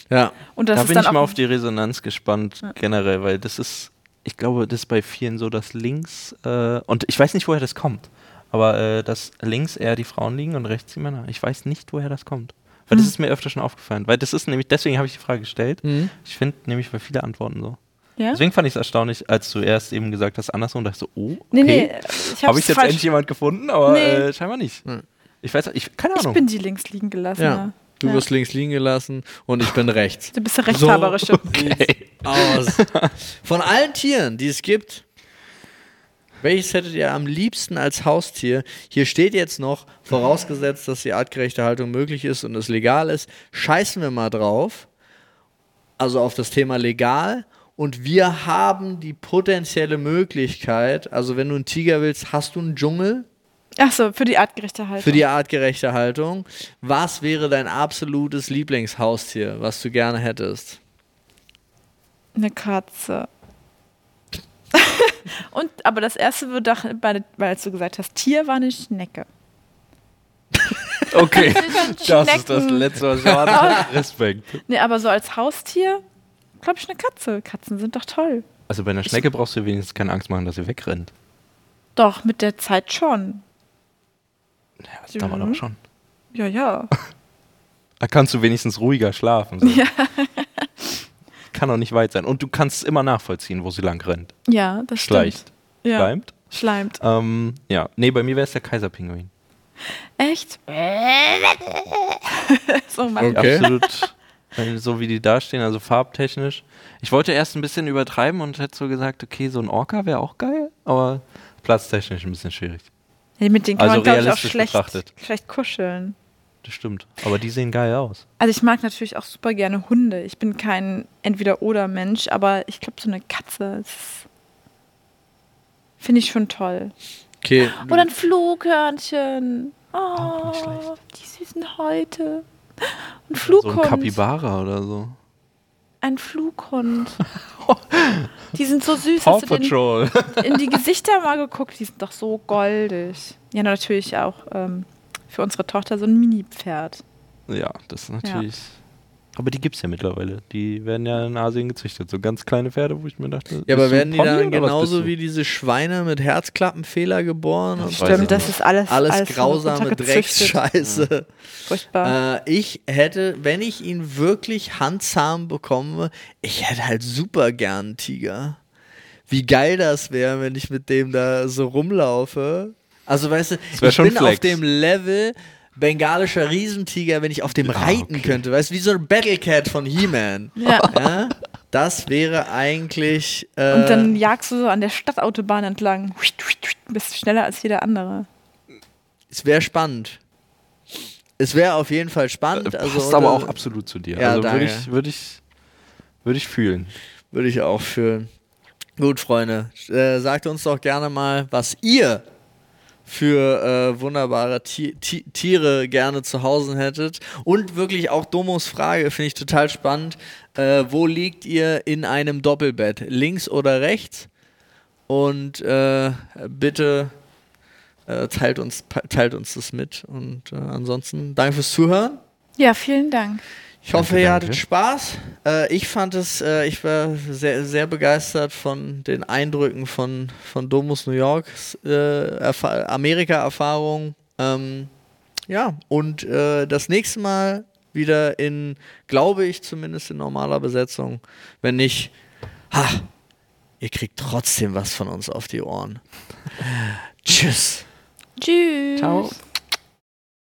Ja. Und das da ist bin dann ich mal auf die Resonanz gespannt, generell, weil das ist, ich glaube, das ist bei vielen so, dass links, äh, und ich weiß nicht, woher das kommt, aber äh, dass links eher die Frauen liegen und rechts die Männer. Ich weiß nicht, woher das kommt. Weil Hm. das ist mir öfter schon aufgefallen. Weil das ist nämlich, deswegen habe ich die Frage gestellt. Mhm. Ich finde nämlich bei viele Antworten so. ja? Deswegen fand ich es erstaunlich, als du erst eben gesagt hast, andersrum, und dachte so, oh, okay. Nee, nee, ich Habe hab's ich jetzt falsch. endlich jemand gefunden, aber Nee. äh, scheinbar nicht. Hm. Ich weiß, ich, keine Ich Ahnung. bin die links liegen gelassen. Ja. Du Ja. wirst links liegen gelassen und ich bin rechts. Du bist der Rechthaberische. sieht's aus. Von allen Tieren, die es gibt, welches hättet ihr am liebsten als Haustier? Hier steht jetzt noch, vorausgesetzt, dass die artgerechte Haltung möglich ist und es legal ist, scheißen wir mal drauf. Also auf das Thema legal. Und wir haben die potenzielle Möglichkeit, also wenn du einen Tiger willst, hast du einen Dschungel Achso, für die artgerechte Haltung. für die artgerechte Haltung. Was wäre dein absolutes Lieblingshaustier, was du gerne hättest? Eine Katze. Und, aber das erste wird doch, bei- weil du gesagt hast, Tier war eine Schnecke. Okay, das ist das. Letzte, was ich erwartet Respekt. Nee, aber so als Haustier, glaube ich, eine Katze. Katzen sind doch toll. Also bei einer Schnecke brauchst du wenigstens keine Angst machen, dass sie wegrennt. Doch, mit der Zeit schon. Ja, dauert Mhm. aber schon. Ja, ja. Da kannst du wenigstens ruhiger schlafen. So. Ja. kann auch nicht weit sein. Und du kannst immer nachvollziehen, wo sie lang rennt. Ja, das stimmt. Schleicht. Ja. Schleimt. Schleimt. Ähm, ja, nee, bei mir wäre es der Kaiserpinguin. Echt? so macht Okay. Absolut. äh, So wie die da stehen, also farbtechnisch. Ich wollte erst ein bisschen übertreiben und hätte so gesagt, okay, so ein Orca wäre auch geil, aber platztechnisch ein bisschen schwierig. Mit denen kann Also man, glaube ich, auch schlecht, betrachtet. schlecht kuscheln. Das stimmt. Aber die sehen geil aus. Also ich mag natürlich auch super gerne Hunde. Ich bin kein Entweder-Oder-Mensch, aber ich glaube, so eine Katze ist- finde ich schon toll. Okay. Oder ein Flughörnchen. Oh, nicht schlecht. die süßen Häute. Ein So Flughund. ein Kapibara oder so. ein Flughund. die sind so süß. Paw Patrol. in die Gesichter mal geguckt? Die sind doch so goldig. Ja, natürlich auch ähm, für unsere Tochter so ein Mini-Pferd. ja, das ist natürlich. Aber die gibt es ja mittlerweile. Die werden ja in Asien gezüchtet. So ganz kleine Pferde, wo ich mir dachte. Ja, aber werden die dann genauso wie diese Schweine mit Herzklappenfehler geboren? Das und weiß ich Stimmt, das ist alles, alles, alles grausame. Drecksscheiße. Furchtbar. Äh, ich hätte, wenn ich ihn wirklich handzahm bekomme, ich hätte halt super gern einen Tiger. Wie geil das wäre, wenn ich mit dem da so rumlaufe. Also weißt du, ich schon bin auf Flex. dem Level bengalischer Riesentiger, wenn ich auf dem Ah, reiten okay. könnte. Weißt du, wie so ein Battlecat von He-Man. Ja. Ja? Das wäre eigentlich. Äh, Und dann jagst du so an der Stadtautobahn entlang. Bist schneller als jeder andere. es wäre spannend. Es wäre auf jeden Fall spannend. Äh, Also Passt aber unter- auch absolut zu dir. Ja, also würde danke. ich, würde ich, würde ich fühlen. Würde ich auch fühlen. Gut, Freunde, äh, sagt uns doch gerne mal, was ihr für äh, wunderbare Ti Ti Tiere gerne zu Hause hättet. Und wirklich auch Domos Frage finde ich total spannend. Äh, wo liegt ihr in einem Doppelbett? Links oder rechts? Und äh, bitte äh, teilt, uns, teilt uns das mit. Und äh, ansonsten danke fürs Zuhören. Ja, vielen Dank. Ich hoffe, Danke, ihr danke. hattet Spaß. Äh, ich fand es, äh, ich war sehr, sehr begeistert von den Eindrücken von, von Domus New Yorks äh, Erfa- Amerika-Erfahrung. Ähm, ja, und äh, das nächste Mal wieder in, glaube ich, zumindest in normaler Besetzung. Wenn nicht, ha, ihr kriegt trotzdem was von uns auf die Ohren. Tschüss. Tschüss. Ciao.